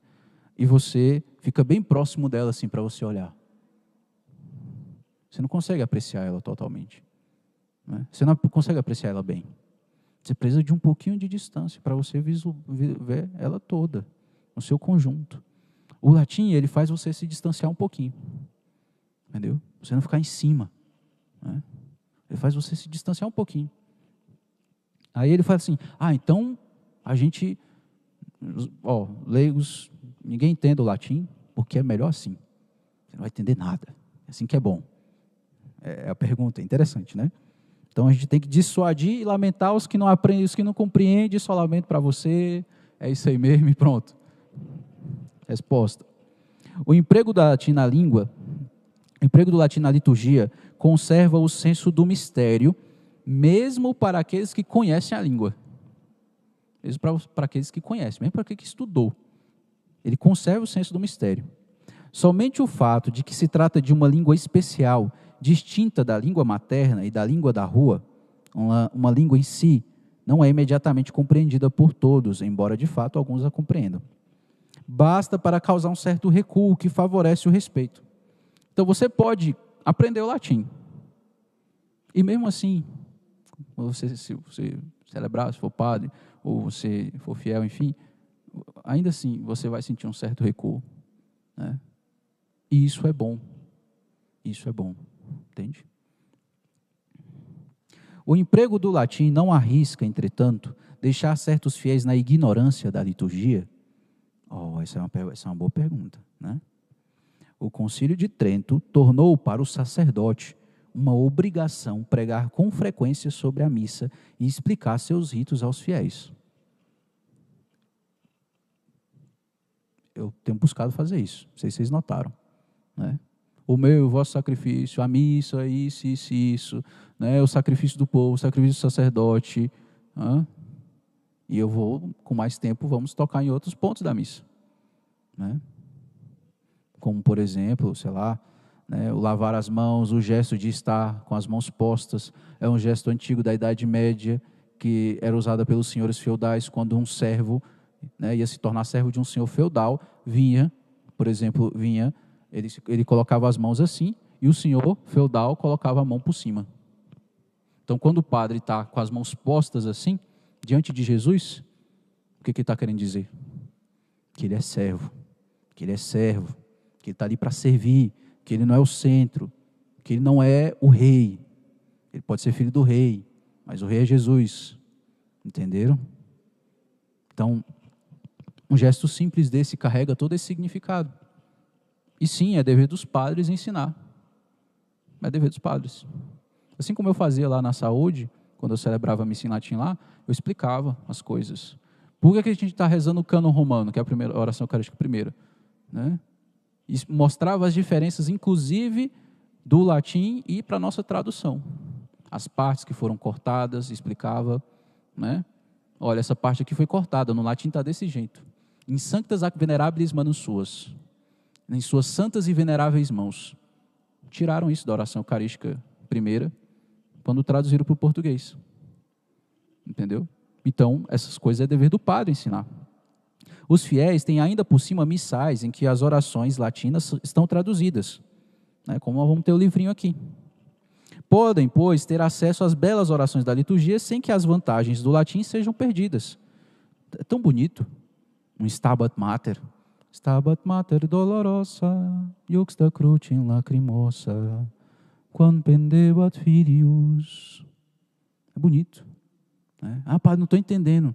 E você fica bem próximo dela assim para você olhar. Você não consegue apreciar ela totalmente. Né? Você não consegue apreciar ela bem. Você precisa de um pouquinho de distância para você ver ela toda, no seu conjunto. O latim, ele faz você se distanciar um pouquinho. Entendeu? Você não ficar em cima. Né? Ele faz você se distanciar um pouquinho. Aí ele fala assim: ah, então a gente, ó, leigos ninguém entende o latim, porque é melhor assim. Você não vai entender nada. É assim que é bom. É, é a pergunta, é interessante, né? Então a gente tem que dissuadir e lamentar os que não aprendem, os que não compreendem, só lamento para você. É isso aí mesmo e pronto. Resposta. O emprego do latim na língua, o emprego do latim na liturgia, conserva o senso do mistério, mesmo para aqueles que conhecem a língua. Mesmo para, para aqueles que conhecem, mesmo para aquele que estudou. Ele conserva o senso do mistério. Somente o fato de que se trata de uma língua especial, distinta da língua materna e da língua da rua, uma, uma língua em si, não é imediatamente compreendida por todos, embora de fato alguns a compreendam. Basta para causar um certo recuo que favorece o respeito. Então você pode aprender o latim. E mesmo assim, você, se você celebrar, se for padre, ou você for fiel, enfim, ainda assim você vai sentir um certo recuo. Né? E isso é bom. Isso é bom. Entende? O emprego do latim não arrisca, entretanto, deixar certos fiéis na ignorância da liturgia? Oh, essa é uma, essa é uma boa pergunta. Né? O Concílio de Trento tornou para o sacerdote uma obrigação pregar com frequência sobre a missa e explicar seus ritos aos fiéis. Eu tenho buscado fazer isso, não sei se vocês notaram. Né? O meu, o vosso sacrifício, a missa, isso, isso, isso, né? o sacrifício do povo, o sacrifício do sacerdote. Né? E eu vou, com mais tempo, vamos tocar em outros pontos da missa. Né? Como, por exemplo, sei lá, né, o lavar as mãos, o gesto de estar com as mãos postas, é um gesto antigo da Idade Média, que era usada pelos senhores feudais quando um servo né, ia se tornar servo de um senhor feudal, vinha, por exemplo, vinha, ele, ele colocava as mãos assim, e o senhor feudal colocava a mão por cima. Então, quando o padre está com as mãos postas assim, diante de Jesus, o que, que ele está querendo dizer? Que ele é servo, que ele é servo, que ele está ali para servir, que ele não é o centro, que ele não é o rei. Ele pode ser filho do rei, mas o rei é Jesus. Entenderam? Então, um gesto simples desse carrega todo esse significado. E sim, é dever dos padres ensinar. É dever dos padres. Assim como eu fazia lá na saúde, quando eu celebrava a missa em latim lá, eu explicava as coisas. Por que, a gente está rezando o cânon romano, que é a primeira a oração eucarística primeira? Né? E mostrava as diferenças, inclusive, do latim e para a nossa tradução. As partes que foram cortadas, explicava. Né? Olha, essa parte aqui foi cortada, no latim está desse jeito. Em sanctas ac venerabilis manus suas, em suas santas e veneráveis mãos. Tiraram isso da oração eucarística primeira quando traduziram para o português. Entendeu? Então, essas coisas é dever do padre ensinar. Os fiéis têm ainda por cima missais em que as orações latinas estão traduzidas, né, como nós vamos ter o livrinho aqui. Podem, pois, ter acesso às belas orações da liturgia sem que as vantagens do latim sejam perdidas. É tão bonito. Um Stabat Mater. Stabat Mater dolorosa, juxta crucem lacrimosa, quando pendebat filius. É bonito. Né? Ah, padre, não estou entendendo.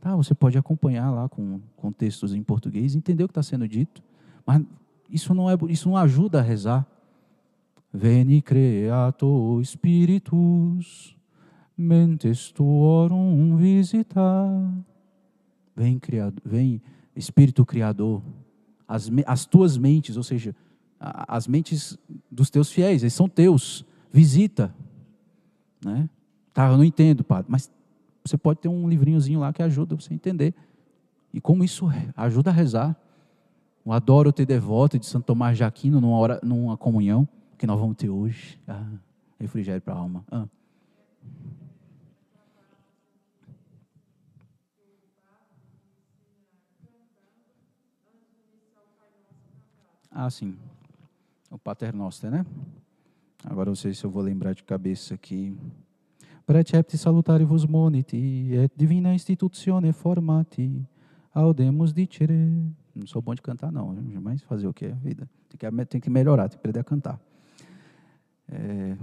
Tá, você pode acompanhar lá com, com textos em português, entender o que está sendo dito, mas isso não, é, isso não ajuda a rezar. Veni creato spiritus, mentes tuorum visitar. Vem, criado, vem Espírito Criador, as, as tuas mentes, ou seja, as mentes dos teus fiéis, eles são teus, visita. Né? Tá, eu não entendo, padre, mas você pode ter um livrinhozinho lá que ajuda você a entender. E como isso ajuda a rezar. O Adoro Ter Devoto de Santo Tomás de Aquino numa, hora, numa comunhão que nós vamos ter hoje. Ah, refrigério para a alma. Ah. Ah, sim. O Pater Noster, né? Agora não sei se eu vou lembrar de cabeça aqui. Precepti salutaribus moniti, et divina institutione formati, audemus dicere. Não sou bom de cantar, não, mas fazer o que? Vida. Tem que, tem que melhorar, tem que aprender a cantar. É,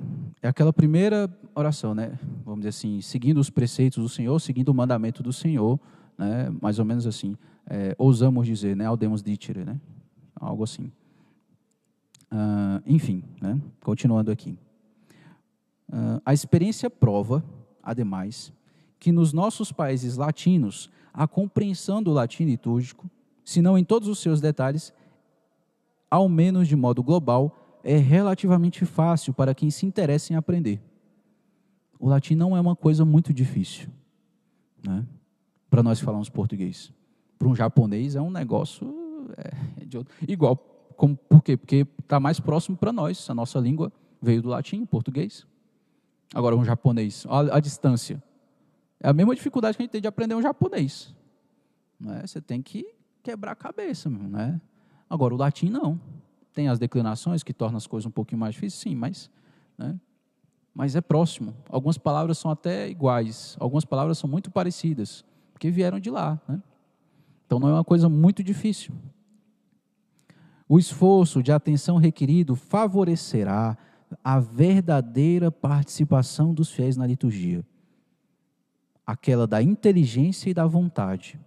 é, aquela primeira oração, né? Vamos dizer assim, seguindo os preceitos do Senhor, seguindo o mandamento do Senhor, né? Mais ou menos assim. É, ousamos dizer, né? Audemus dicere, né? Algo assim. Uh, enfim, né? continuando aqui. Uh, a experiência prova, ademais, que nos nossos países latinos, a compreensão do latim litúrgico, se não em todos os seus detalhes, ao menos de modo global, é relativamente fácil para quem se interessa em aprender. O latim não é uma coisa muito difícil, né? para nós falarmos português. Para um japonês é um negócio é, de outro. igual como, por quê? Porque está mais próximo para nós. A nossa língua veio do latim, português. Agora, um japonês, a, a distância. É a mesma dificuldade que a gente tem de aprender um japonês. Né? Você tem que quebrar a cabeça. Né? Agora, o latim não. Tem as declinações que tornam as coisas um pouquinho mais difíceis, sim, mas, né? mas é próximo. Algumas palavras são até iguais, algumas palavras são muito parecidas, porque vieram de lá. Né? Então não é uma coisa muito difícil. O esforço de atenção requerido favorecerá a verdadeira participação dos fiéis na liturgia, aquela da inteligência e da vontade,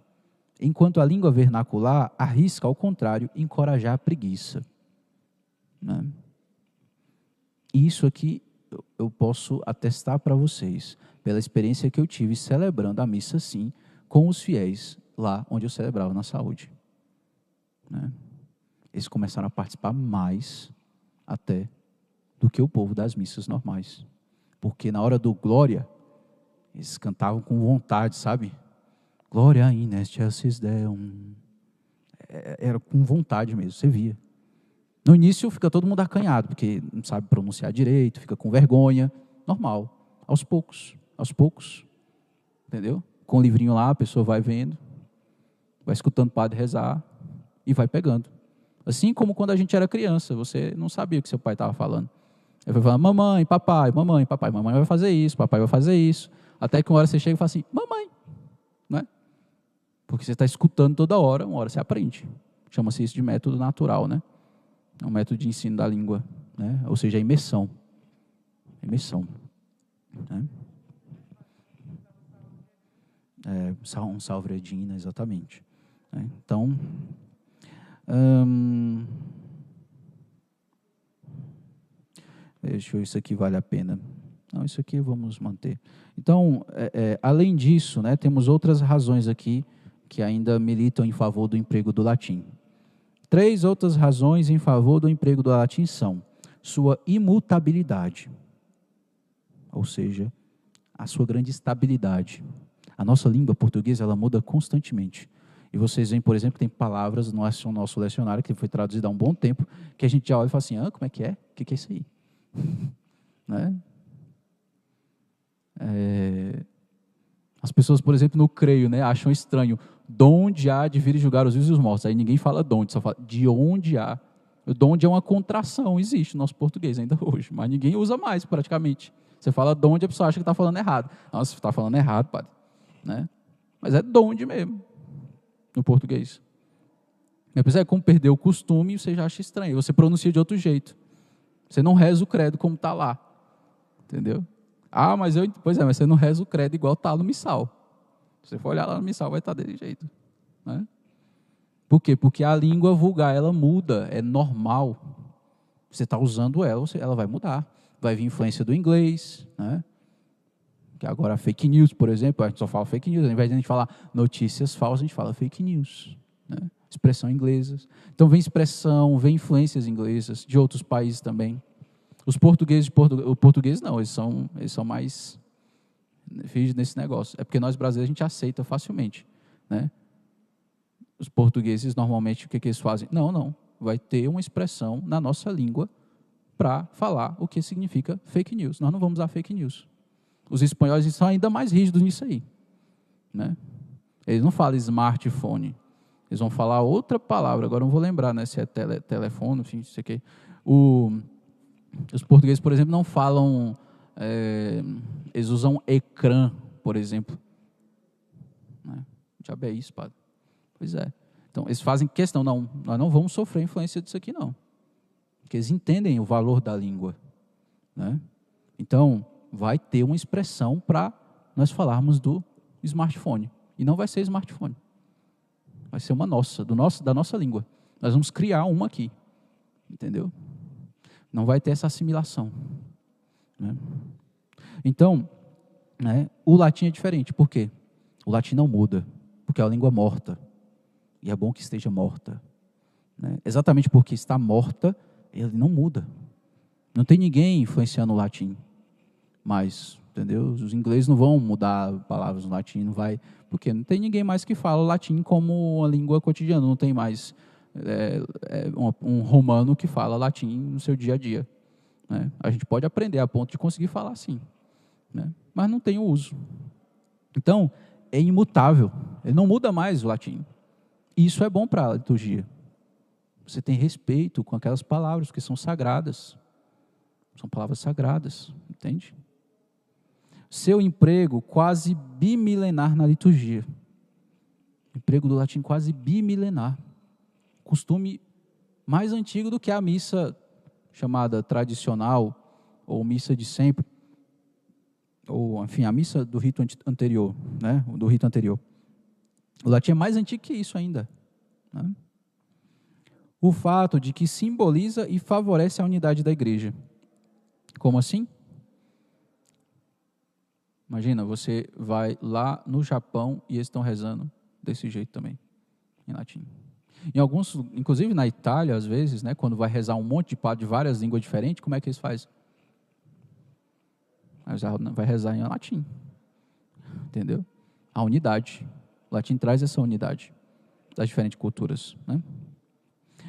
enquanto a língua vernacular arrisca, ao contrário, encorajar a preguiça. Né? Isso aqui eu posso atestar para vocês, pela experiência que eu tive celebrando a missa sim, com os fiéis lá onde eu celebrava na saúde. Né? Eles começaram a participar mais até do que o povo das missas normais. Porque na hora do glória, eles cantavam com vontade, sabe? Glória in excelsis Deum. É, era com vontade mesmo, você via. No início fica todo mundo acanhado, porque não sabe pronunciar direito, fica com vergonha. Normal. Aos poucos, aos poucos. Entendeu? Com o livrinho lá, a pessoa vai vendo, vai escutando o padre rezar e vai pegando. Assim como quando a gente era criança, você não sabia o que seu pai estava falando. Ele vai falar, mamãe, papai, mamãe, papai, mamãe vai fazer isso, papai vai fazer isso. Até que uma hora você chega e fala assim, mamãe. Não é? Porque você está escutando toda hora, uma hora você aprende. Chama-se isso de método natural, né? É um método de ensino da língua, né? Ou seja, a imersão. Imersão. Né? É, um salvredina, exatamente. Né? Então, hum, deixa eu isso aqui vale a pena. Não, isso aqui vamos manter. Então, é, é, além disso, né, temos outras razões aqui que ainda militam em favor do emprego do latim. Três outras razões em favor do emprego do latim são sua imutabilidade, ou seja, a sua grande estabilidade. A nossa língua portuguesa ela muda constantemente. E vocês veem, por exemplo, que tem palavras no nosso lecionário, que foi traduzido há um bom tempo, que a gente já olha e fala assim, ah, como é que é? O que é isso aí? né? É... As pessoas, por exemplo, no creio, né, acham estranho. De onde há de vir julgar os vivos e os mortos? Aí ninguém fala de onde, só fala de onde há. De onde é uma contração, existe no nosso português ainda hoje, mas ninguém usa mais praticamente. Você fala de onde, a pessoa acha que está falando errado. Nossa, você está falando errado, padre. Né? Mas é de onde mesmo, no português. Pessoa é como perdeu o costume, você já acha estranho. Você pronuncia de outro jeito. Você não reza o credo como está lá. Entendeu? Ah, mas eu. Pois é, mas você não reza o credo igual está no missal. Se você for olhar lá no missal, vai estar tá desse jeito. Né? Por quê? Porque a língua vulgar, ela muda, é normal. Você está usando ela, ela vai mudar. Vai vir influência do inglês, né? Que agora fake news, por exemplo, a gente só fala fake news, ao invés de a gente falar notícias falsas, a gente fala fake news. Né? Expressão inglesa. Então vem expressão, vem influências inglesas de outros países também. Os portugueses, o português não, eles são, eles são mais fiz nesse negócio. É porque nós brasileiros a gente aceita facilmente, né? Os portugueses normalmente o que, que eles fazem? Não, não. Vai ter uma expressão na nossa língua para falar o que significa fake news. Nós não vamos usar fake news. Os espanhóis são ainda mais rígidos nisso aí, né? Eles não falam smartphone. Eles vão falar outra palavra. Agora não vou lembrar, né? Se é tele, telefone, enfim, sei que. O, os portugueses, por exemplo, não falam é, eles usam ecrã, por exemplo. Né? Já é isso, padre. Pois é. Então, eles fazem questão, não, nós não vamos sofrer influência disso aqui, não. Porque eles entendem o valor da língua. Né? Então, vai ter uma expressão para nós falarmos do smartphone. E não vai ser smartphone. Vai ser uma nossa, do nosso, da nossa língua. Nós vamos criar uma aqui. Entendeu? Não vai ter essa assimilação. Né? Então, né, o latim é diferente. Por quê? O latim não muda, porque é uma língua morta. E é bom que esteja morta. Né? Exatamente porque está morta, ele não muda. Não tem ninguém influenciando o latim. Mas, entendeu? Os ingleses não vão mudar palavras no latim, não vai. Porque não tem ninguém mais que fala latim como uma língua cotidiana. Não tem mais é, é, um, um romano que fala latim no seu dia a dia. Né? A gente pode aprender a ponto de conseguir falar assim, né? mas não tem o uso. Então, é imutável, ele não muda mais o latim. Isso é bom para a liturgia. Você tem respeito com aquelas palavras que são sagradas. São palavras sagradas, entende? Seu emprego quase bimilenar na liturgia. emprego do latim quase bimilenar. Costume mais antigo do que a missa chamada tradicional ou missa de sempre, ou enfim, a missa do rito anterior, né? Do rito anterior. O latim é mais antigo que isso ainda. Né? O fato de que simboliza e favorece a unidade da igreja. Como assim? Imagina, você vai lá no Japão e eles estão rezando desse jeito também, em latim. Em alguns, inclusive na Itália, às vezes, né, quando vai rezar um monte de padre de várias línguas diferentes, como é que eles fazem? Vai rezar em latim. Entendeu? A unidade. O latim traz essa unidade das diferentes culturas. Né?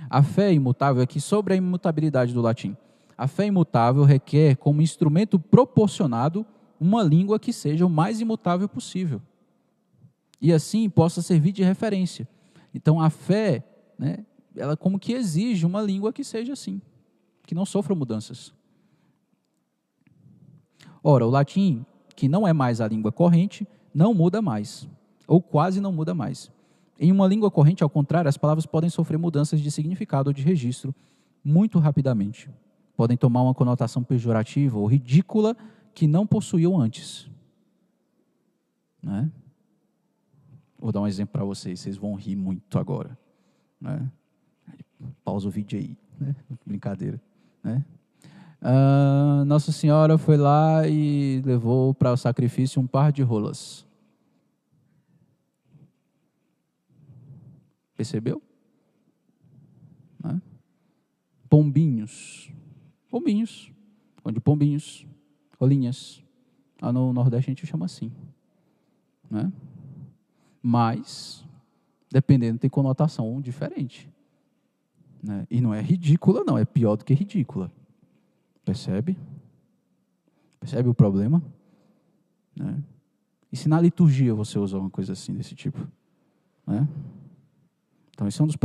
A fé imutável aqui sobre a imutabilidade do latim. A fé imutável requer como instrumento proporcionado uma língua que seja o mais imutável possível. E assim possa servir de referência. Então a fé, né, ela como que exige uma língua que seja assim, que não sofra mudanças. Ora, o latim, que não é mais a língua corrente, não muda mais, ou quase não muda mais. Em uma língua corrente, ao contrário, as palavras podem sofrer mudanças de significado ou de registro muito rapidamente. Podem tomar uma conotação pejorativa ou ridícula que não possuíam antes. Né? Vou dar um exemplo para vocês, vocês vão rir muito agora. Né? Pausa o vídeo aí, né? brincadeira. Né? Ah, Nossa Senhora foi lá e levou para o sacrifício um par de rolas. Percebeu? Né? Pombinhos. Pombinhos. Onde pombinhos Rolinhas. Lá no Nordeste a gente chama assim. Né? Mas, dependendo, tem conotação diferente. Né? E não é ridícula, não, é pior do que ridícula. Percebe? Percebe o problema? Né? E se na liturgia você usa uma coisa assim, desse tipo? Né? Então, isso é um dos.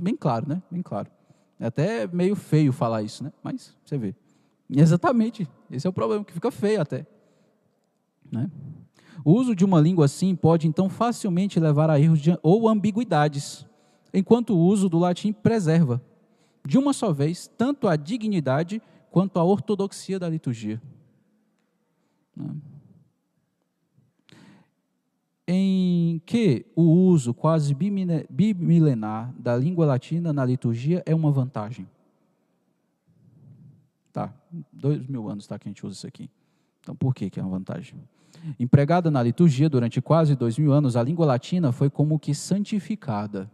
Bem claro, né? Bem claro. É até meio feio falar isso, né? Mas você vê. Exatamente. Esse é o problema, que fica feio até. Né? O uso de uma língua assim pode então facilmente levar a erros de, ou ambiguidades, enquanto o uso do latim preserva, de uma só vez, tanto a dignidade quanto a ortodoxia da liturgia. Né? Em que o uso quase bimilenar da língua latina na liturgia é uma vantagem. Tá, dois mil anos tá, que a gente usa isso aqui. Então, por que, que é uma vantagem? Empregada na liturgia durante quase dois mil anos, a língua latina foi como que santificada.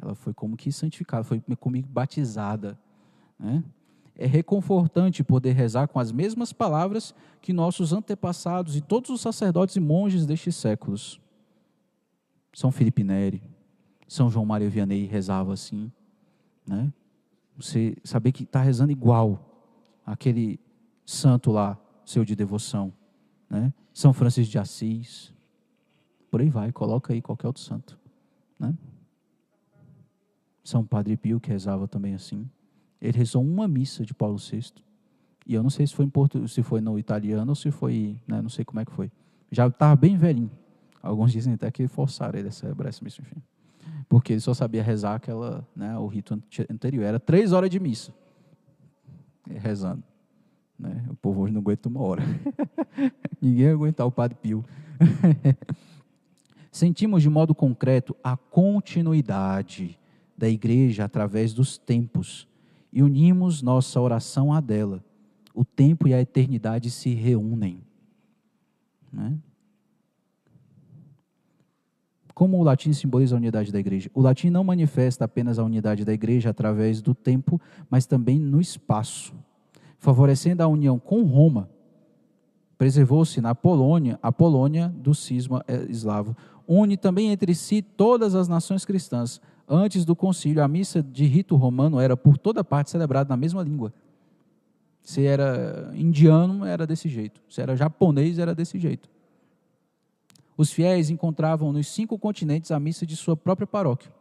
Ela foi como que santificada, foi como batizada. Né? É reconfortante poder rezar com as mesmas palavras que nossos antepassados e todos os sacerdotes e monges destes séculos. São Felipe Neri, São João Maria Vianney rezava assim, né? Você saber que está rezando igual aquele santo lá, seu de devoção. Né? São Francisco de Assis. Por aí vai, coloca aí qualquer outro santo. Né? São Padre Pio, que rezava também assim. Ele rezou uma missa de Paulo VI. E eu não sei se foi, em se foi no italiano ou se foi, né, não sei como é que foi. Já estava bem velhinho. Alguns dizem até que forçaram ele a celebrar essa missa, enfim porque ele só sabia rezar aquela, né, o rito anterior. Era três horas de missa, rezando. Né? O povo hoje não aguenta uma hora. Ninguém aguentar o Padre Pio. Sentimos de modo concreto a continuidade da igreja através dos tempos e unimos nossa oração a dela. O tempo e a eternidade se reúnem. Né? Como o latim simboliza a unidade da igreja? O latim não manifesta apenas a unidade da igreja através do tempo, mas também no espaço, favorecendo a união com Roma. Preservou-se na Polônia, a Polônia do cisma eslavo. Une também entre si todas as nações cristãs. Antes do concílio, a missa de rito romano era por toda parte celebrada na mesma língua. Se era indiano, era desse jeito. Se era japonês, era desse jeito. Os fiéis encontravam nos cinco continentes a missa de sua própria paróquia.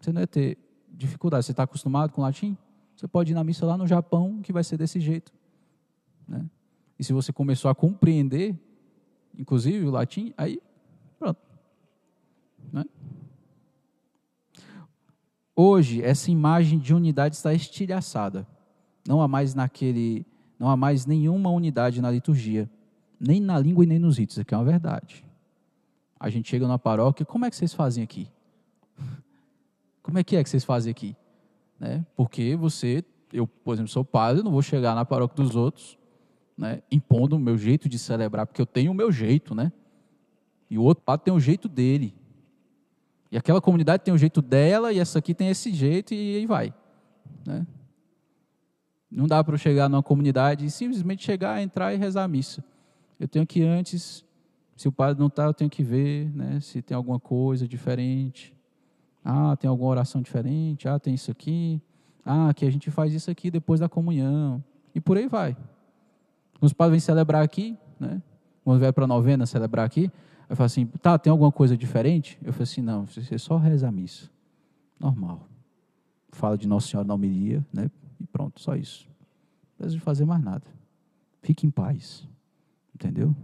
Você não ia ter dificuldade. Você está acostumado com latim? Você pode ir na missa lá no Japão, que vai ser desse jeito. Né? E se você começou a compreender, inclusive o latim, aí pronto, Né? Hoje, essa imagem de unidade está estilhaçada. Não há mais naquele, não há mais nenhuma unidade na liturgia, nem na língua e nem nos ritos, aqui é uma verdade. A gente chega na paróquia, como é que vocês fazem aqui? Como é que é que vocês fazem aqui? Né? Porque você, eu, por exemplo, sou padre, não vou chegar na paróquia dos outros, né, impondo o meu jeito de celebrar, porque eu tenho o meu jeito, né? E o outro padre tem o jeito dele. E aquela comunidade tem o jeito dela, e essa aqui tem esse jeito, e aí vai. Né? Não dá para eu chegar numa comunidade e simplesmente chegar, entrar e rezar a missa. Eu tenho que antes, se o padre não está, eu tenho que ver né, se tem alguma coisa diferente. Ah, tem alguma oração diferente. Ah, tem isso aqui. Ah, que a gente faz isso aqui depois da comunhão. E por aí vai. Os padres vêm celebrar aqui, né? Quando vier para a novena celebrar aqui, eu falo assim, tá, tem alguma coisa diferente? Eu falei assim, não, você só reza a missa. Normal. Fala de Nossa Senhora na homilia, né? E pronto, só isso. Não precisa fazer mais nada. Fique em paz. Entendeu?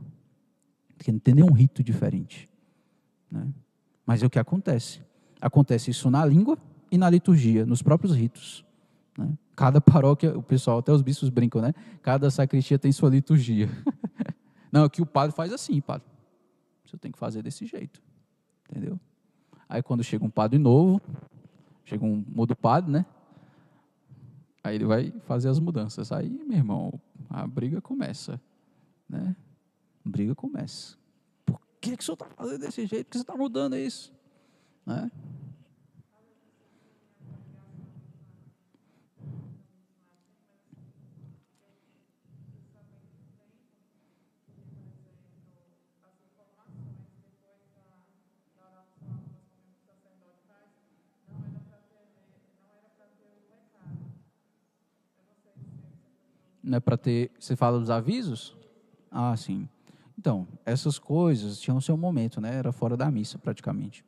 Porque não tem nenhum rito diferente. Né? Mas é o que acontece. Acontece isso na língua e na liturgia, nos próprios ritos. Né? Cada paróquia, o pessoal, até os bispos brincam, né? Cada sacristia tem sua liturgia. Não, aqui o padre faz assim, padre. Você tem que fazer desse jeito. Entendeu? Aí quando chega um padre novo, chega um mudo padre, né? Aí ele vai fazer as mudanças. Aí, meu irmão, a briga começa. Né? Briga começa. Por que, que o senhor está fazendo desse jeito? Por que você está mudando isso? Né? Não é para ter. Você fala dos avisos? Ah, sim. Então, essas coisas tinham seu momento, né? Era fora da missa, praticamente.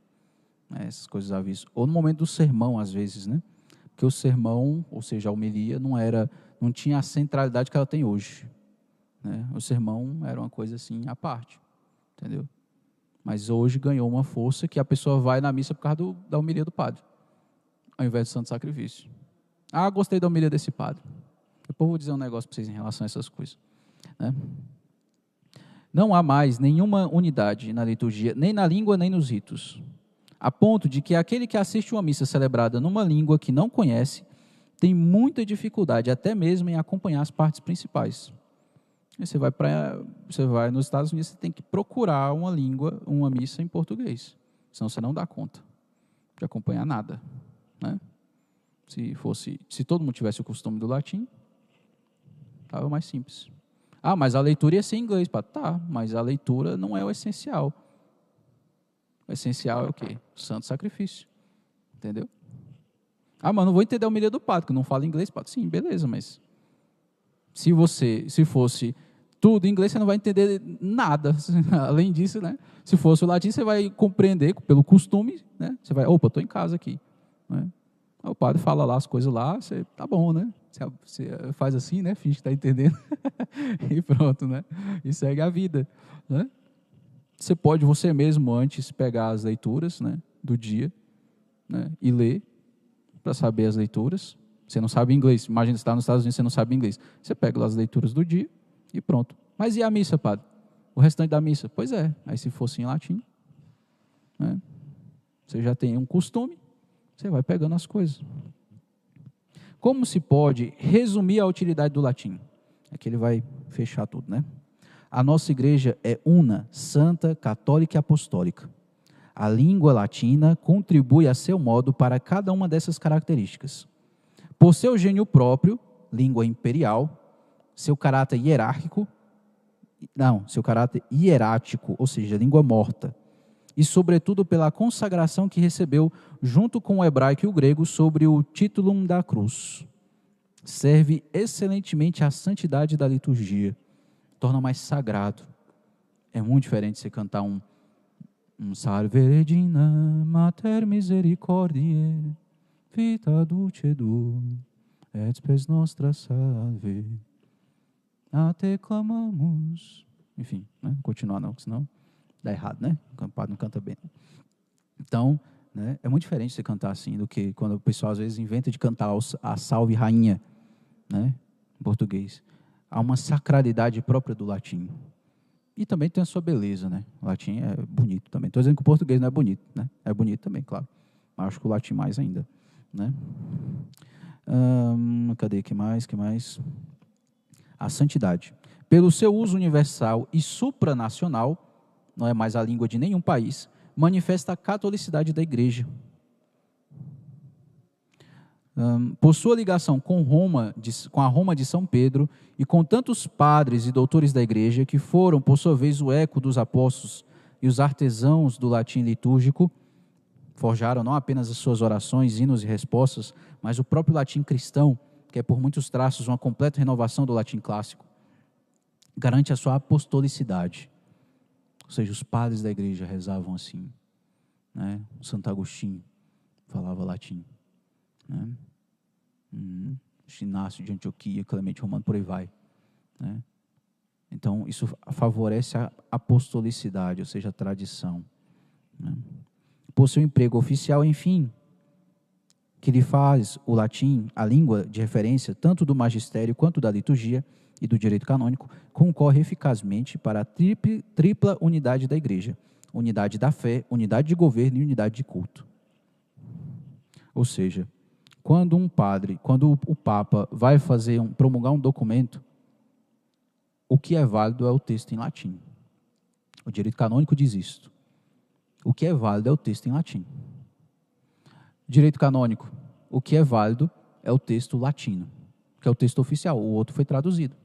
Né? Essas coisas avisos. Ou no momento do sermão, às vezes, né? Porque o sermão, ou seja, a homilia, não era, não tinha a centralidade que ela tem hoje. Né? O sermão era uma coisa assim à parte, entendeu? Mas hoje ganhou uma força que a pessoa vai na missa por causa do, da homilia do padre, ao invés do santo sacrifício. Ah, gostei da homilia desse padre. Depois vou dizer um negócio para vocês em relação a essas coisas. Né? Não há mais nenhuma unidade na liturgia, nem na língua, nem nos ritos. A ponto de que aquele que assiste uma missa celebrada numa língua que não conhece tem muita dificuldade, até mesmo em acompanhar as partes principais. você vai para, você vai nos Estados Unidos, você tem que procurar uma língua, uma missa em português, senão você não dá conta de acompanhar nada, né? Se fosse, se todo mundo tivesse o costume do latim, Estava mais simples. Ah, mas a leitura ia ser em inglês. Pá. Tá, mas a leitura não é o essencial. O essencial é o quê? O santo sacrifício. Entendeu? Ah, mas não vou entender a homilia do padre, que não fala inglês. Pá. Sim, beleza, mas se você, se fosse tudo em inglês, você não vai entender nada. Além disso, né? Se fosse o latim, você vai compreender pelo costume, né? Você vai, opa, estou em casa aqui. Né? O padre fala lá as coisas lá, você, tá bom, né? Você faz assim, né? Finge que está entendendo. e pronto, né? E segue a vida. Né? Você pode você mesmo antes pegar as leituras né, do dia né, e ler para saber as leituras. Você não sabe inglês. Imagina você está nos Estados Unidos, você não sabe inglês. Você pega as leituras do dia e pronto. Mas e a missa, padre? O restante da missa? Pois é. Aí se fosse em latim, né, você já tem um costume, você vai pegando as coisas. Como se pode resumir a utilidade do latim? Aqui ele vai fechar tudo, né? A nossa igreja é una, santa, católica e apostólica. A língua latina contribui a seu modo para cada uma dessas características. Por seu gênio próprio, língua imperial, seu caráter hierárquico, não, seu caráter hierático, ou seja, língua morta, e, sobretudo, pela consagração que recebeu junto com o hebraico e o grego sobre o titulum da cruz. Serve excelentemente à santidade da liturgia, torna mais sagrado. É muito diferente você cantar um, um Salve Regina Mater Misericordiae, Vita Dulcedo, et spes nostra salve. A te clamamos. Enfim, né? continuar não, senão dá errado, né? O padre não canta bem. Então, né, é muito diferente você cantar assim do que quando o pessoal às vezes inventa de cantar a Salve Rainha, né, em português. Há uma sacralidade própria do latim. E também tem a sua beleza, né? O latim é bonito também. Estou dizendo que o português não é bonito, né? É bonito também, claro. Mas acho que o latim mais ainda, né? Hum, cadê que mais? Que mais? A santidade. Pelo seu uso universal e supranacional, não é mais a língua de nenhum país, manifesta a catolicidade da igreja. Um, por sua ligação com Roma, com a Roma de São Pedro e com tantos padres e doutores da igreja que foram, por sua vez, o eco dos apóstolos e os artesãos do latim litúrgico, forjaram não apenas as suas orações, hinos e respostas, mas o próprio latim cristão, que é por muitos traços uma completa renovação do latim clássico, garante a sua apostolicidade. Ou seja, os padres da igreja rezavam assim. Né? Santo Agostinho falava latim. Né? Uhum. De Antioquia, Clemente Romano, por aí vai. Né? Então, isso favorece a apostolicidade, ou seja, a tradição. Né? Seu emprego oficial, enfim, que lhe faz o latim a língua de referência tanto do magistério quanto da liturgia e do direito canônico, concorre eficazmente para a tripla unidade da igreja: unidade da fé, unidade de governo e unidade de culto. Ou seja, quando um padre, quando o Papa vai fazer um, promulgar um documento, o que é válido é o texto em latim. O direito canônico diz isto. O que é válido é o texto em latim. Direito canônico, o que é válido é o texto latino, que é o texto oficial. O outro foi traduzido.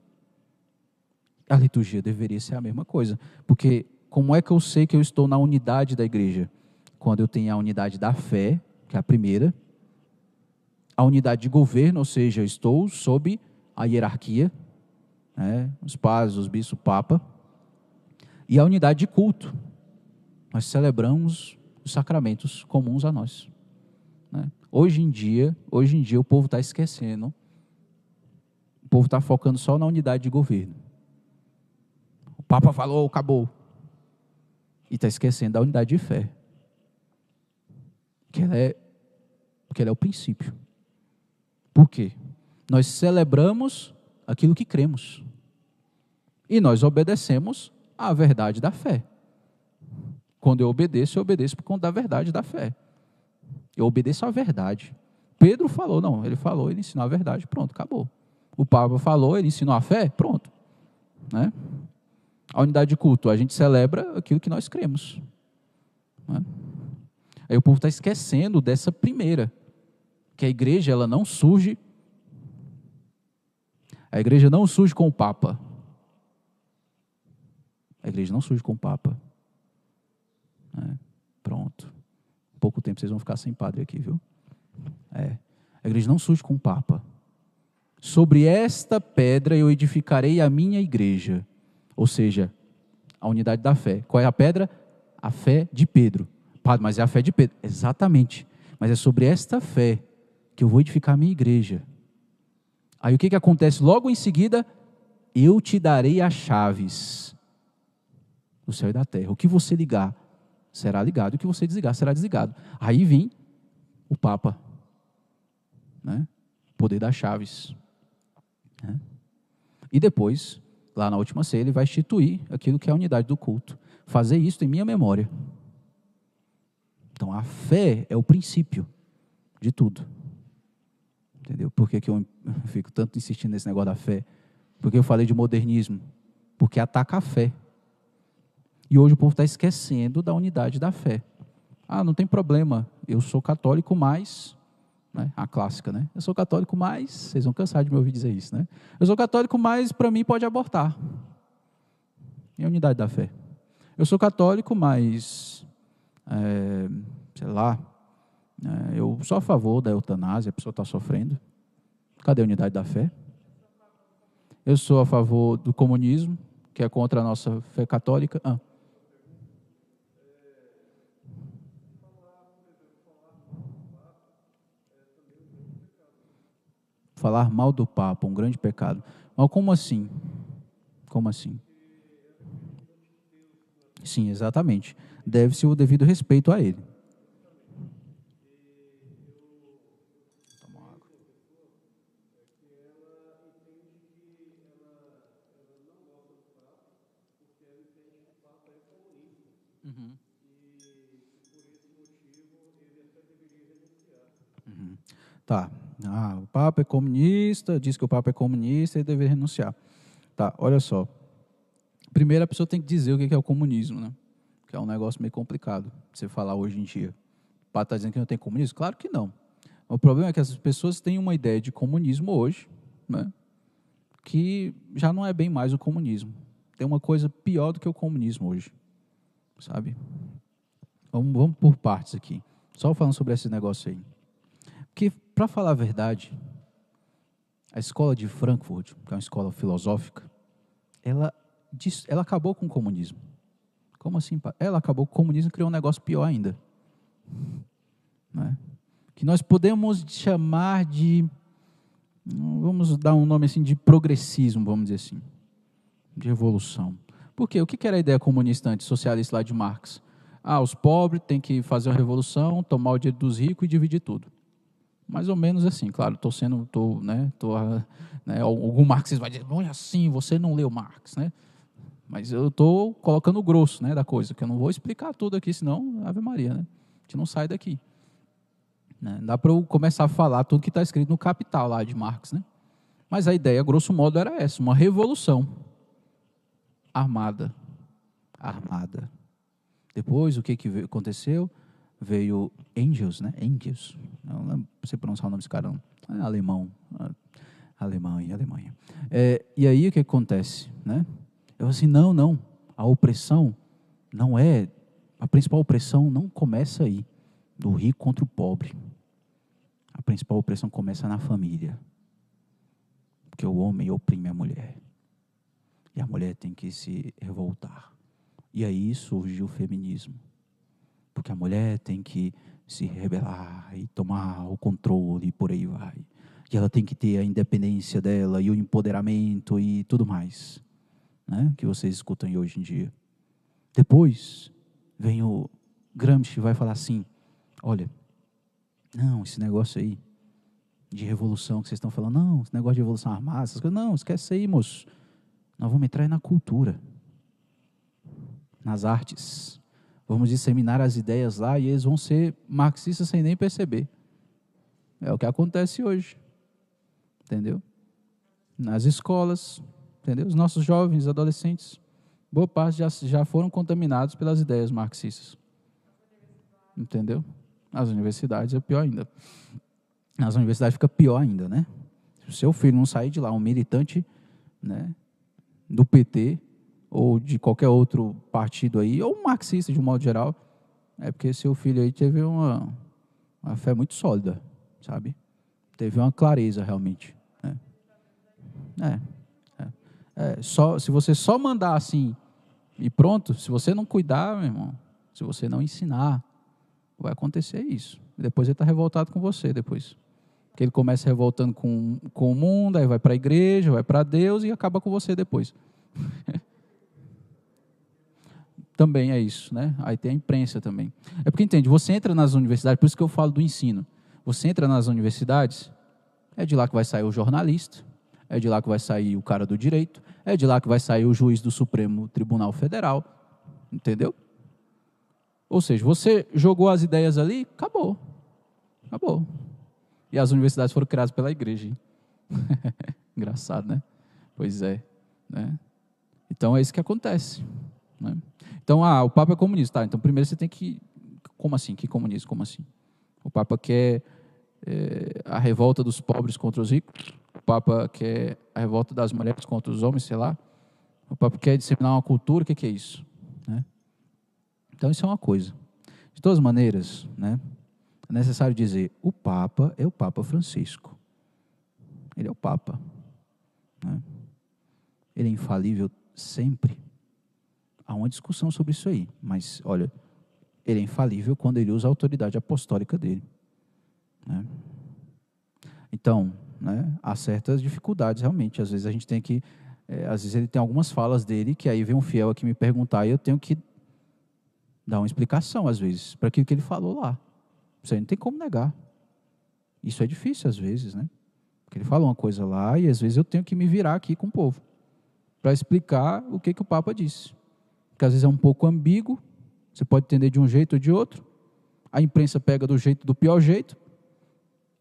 A liturgia deveria ser a mesma coisa, porque como é que eu sei que eu estou na unidade da igreja? Quando eu tenho a unidade da fé, que é a primeira, a unidade de governo, ou seja, estou sob a hierarquia, né, os padres, os bispos, o papa, e a unidade de culto. Nós celebramos os sacramentos comuns a nós. Né? Hoje em dia, hoje em dia o povo está esquecendo, o povo está focando só na unidade de governo. Papa falou, acabou. E está esquecendo da unidade de fé. Que ela é, que ela é o princípio. Por quê? Nós celebramos aquilo que cremos. E nós obedecemos à verdade da fé. Quando eu obedeço, eu obedeço por conta da verdade da fé. Eu obedeço à verdade. Pedro falou, não, ele falou, ele ensinou a verdade, pronto, acabou. O Pablo falou, ele ensinou a fé, pronto. Né? A unidade de culto, a gente celebra aquilo que nós cremos. Né? Aí o povo está esquecendo dessa primeira que a igreja ela não surge a igreja não surge com o papa. A igreja não surge com o papa. É, pronto. Pouco tempo vocês vão ficar sem padre aqui, viu? É. A igreja não surge com o papa. Sobre esta pedra eu edificarei a minha igreja. Ou seja, a unidade da fé. Qual é a pedra? A fé de Pedro. Padre, mas é a fé de Pedro. Exatamente. Mas é sobre esta fé que eu vou edificar a minha igreja. Aí o que, que acontece logo em seguida? Eu te darei as chaves do céu e da terra. O que você ligar será ligado, o que você desligar será desligado. Aí vem o Papa, né? poder das chaves. Né? E depois, lá na última ceia, ele vai instituir aquilo que é a unidade do culto. Fazer isso em minha memória. Então a fé é o princípio de tudo. Entendeu? Por que, que eu fico tanto insistindo nesse negócio da fé? Porque eu falei de modernismo. Porque ataca a fé. E hoje o povo está esquecendo da unidade da fé. Ah, não tem problema, eu sou católico, mas. Né, a clássica, né? Eu sou católico, mas. Vocês vão cansar de me ouvir dizer isso, né? Eu sou católico, mas para mim pode abortar. E a unidade da fé? Eu sou católico, mas. É, sei lá, é, eu sou a favor da eutanásia, a pessoa está sofrendo. Cadê a unidade da fé? Eu sou a favor do comunismo, que é contra a nossa fé católica. Ah. falar mal do Papa, um grande pecado. Mas como assim? Como assim? Sim, exatamente. Deve-se o devido respeito a ele. Uhum. Tá. Ah, o Papa é comunista, diz que o Papa é comunista e deveria renunciar. Tá, olha só. Primeiro a pessoa tem que dizer o que é o comunismo, né? Que é um negócio meio complicado você falar hoje em dia. O Papa está dizendo que não tem comunismo? Claro que não. O problema é que essas pessoas têm uma ideia de comunismo hoje, né? Que já não é bem mais o comunismo. Tem uma coisa pior do que o comunismo hoje, sabe? Vamos, vamos por partes aqui. Só falando sobre esse negócio aí. Porque, para falar a verdade, a escola de Frankfurt, que é uma escola filosófica, ela, ela acabou com o comunismo. Como assim? Ela acabou com o comunismo e criou um negócio pior ainda. Né? Que nós podemos chamar de, vamos dar um nome assim, de progressismo, vamos dizer assim, de revolução. Por quê? O que era a ideia comunista antissocialista lá de Marx? Ah, os pobres têm que fazer uma revolução, tomar o dinheiro dos ricos e dividir tudo. Mais ou menos assim, claro, estou sendo, tô, né, tô, né, algum marxista vai dizer, não é assim, você não leu Marx, né? Mas eu estou colocando o grosso, né, da coisa, que eu não vou explicar tudo aqui, senão, Ave Maria, né? A gente não sai daqui. Né? Dá para eu começar a falar tudo que está escrito no Capital lá de Marx, né? Mas a ideia, grosso modo, era essa, uma revolução armada. Armada. Depois, o que, que aconteceu? Veio Angels, né? Angels. Não lembro se pronunciar o nome desse cara, não. É alemão. Alemanha, Alemanha. É, e aí o que acontece, né? Eu assim, não, não. A opressão não é a principal opressão não começa aí, do rico contra o pobre. A principal opressão começa na família. Porque o homem oprime a mulher. E a mulher tem que se revoltar. E aí surge o feminismo porque a mulher tem que se rebelar e tomar o controle e por aí vai. E ela tem que ter a independência dela e o empoderamento e tudo mais, né? Que vocês escutam hoje em dia. Depois vem o Gramsci vai falar assim: olha, não, esse negócio aí de revolução que vocês estão falando, não, esse negócio de revolução armada, essas coisas, não, esquece aí, moço. Nós vamos entrar na cultura, nas artes, Vamos disseminar as ideias lá e eles vão ser marxistas sem nem perceber. É o que acontece hoje. Entendeu? Nas escolas, entendeu? Os nossos jovens, adolescentes, boa parte já, já foram contaminados pelas ideias marxistas. Entendeu? Nas universidades é pior ainda. Nas universidades fica pior ainda, né? Se o seu filho não sair de lá um militante né, do PT, ou de qualquer outro partido aí, ou marxista de um modo geral, é porque seu filho aí teve uma, uma fé muito sólida, sabe? Teve uma clareza realmente. Né? É, é, é, só, se você só mandar assim e pronto, se você não cuidar, meu irmão, se você não ensinar, vai acontecer isso. Depois ele está revoltado com você depois. Porque ele começa revoltando com, com o mundo, aí vai para a igreja, vai para Deus e acaba com você depois. também é isso, né? Aí tem a imprensa também. É porque entende, você entra nas universidades, por isso que eu falo do ensino. Você entra nas universidades, é de lá que vai sair o jornalista, é de lá que vai sair o cara do direito, é de lá que vai sair o juiz do Supremo Tribunal Federal, entendeu? Ou seja, você jogou as ideias ali, acabou. Acabou. E as universidades foram criadas pela igreja. Engraçado, né? Pois é. Né? Então é isso que acontece. Né? Então, ah, o Papa é comunista. Tá, então, primeiro você tem que. Como assim? Que comunismo? Como assim? O Papa quer é, a revolta dos pobres contra os ricos. O Papa quer a revolta das mulheres contra os homens, sei lá. O Papa quer disseminar uma cultura. O que, que é isso? Né? Então, isso é uma coisa. De todas maneiras, né, é necessário dizer: o Papa é o Papa Francisco. Ele é o Papa. Né? Ele é infalível sempre há uma discussão sobre isso aí, mas olha, ele é infalível quando ele usa a autoridade apostólica dele. Né? Então, né, há certas dificuldades realmente. Às vezes a gente tem que, é, às vezes ele tem algumas falas dele que aí vem um fiel aqui me perguntar e eu tenho que dar uma explicação às vezes para aquilo que ele falou lá. Isso aí não tem como negar. Isso é difícil às vezes, né? Porque ele falou uma coisa lá e às vezes eu tenho que me virar aqui com o povo para explicar o que que o Papa disse que às vezes é um pouco ambíguo, Você pode entender de um jeito ou de outro. A imprensa pega do jeito do pior jeito.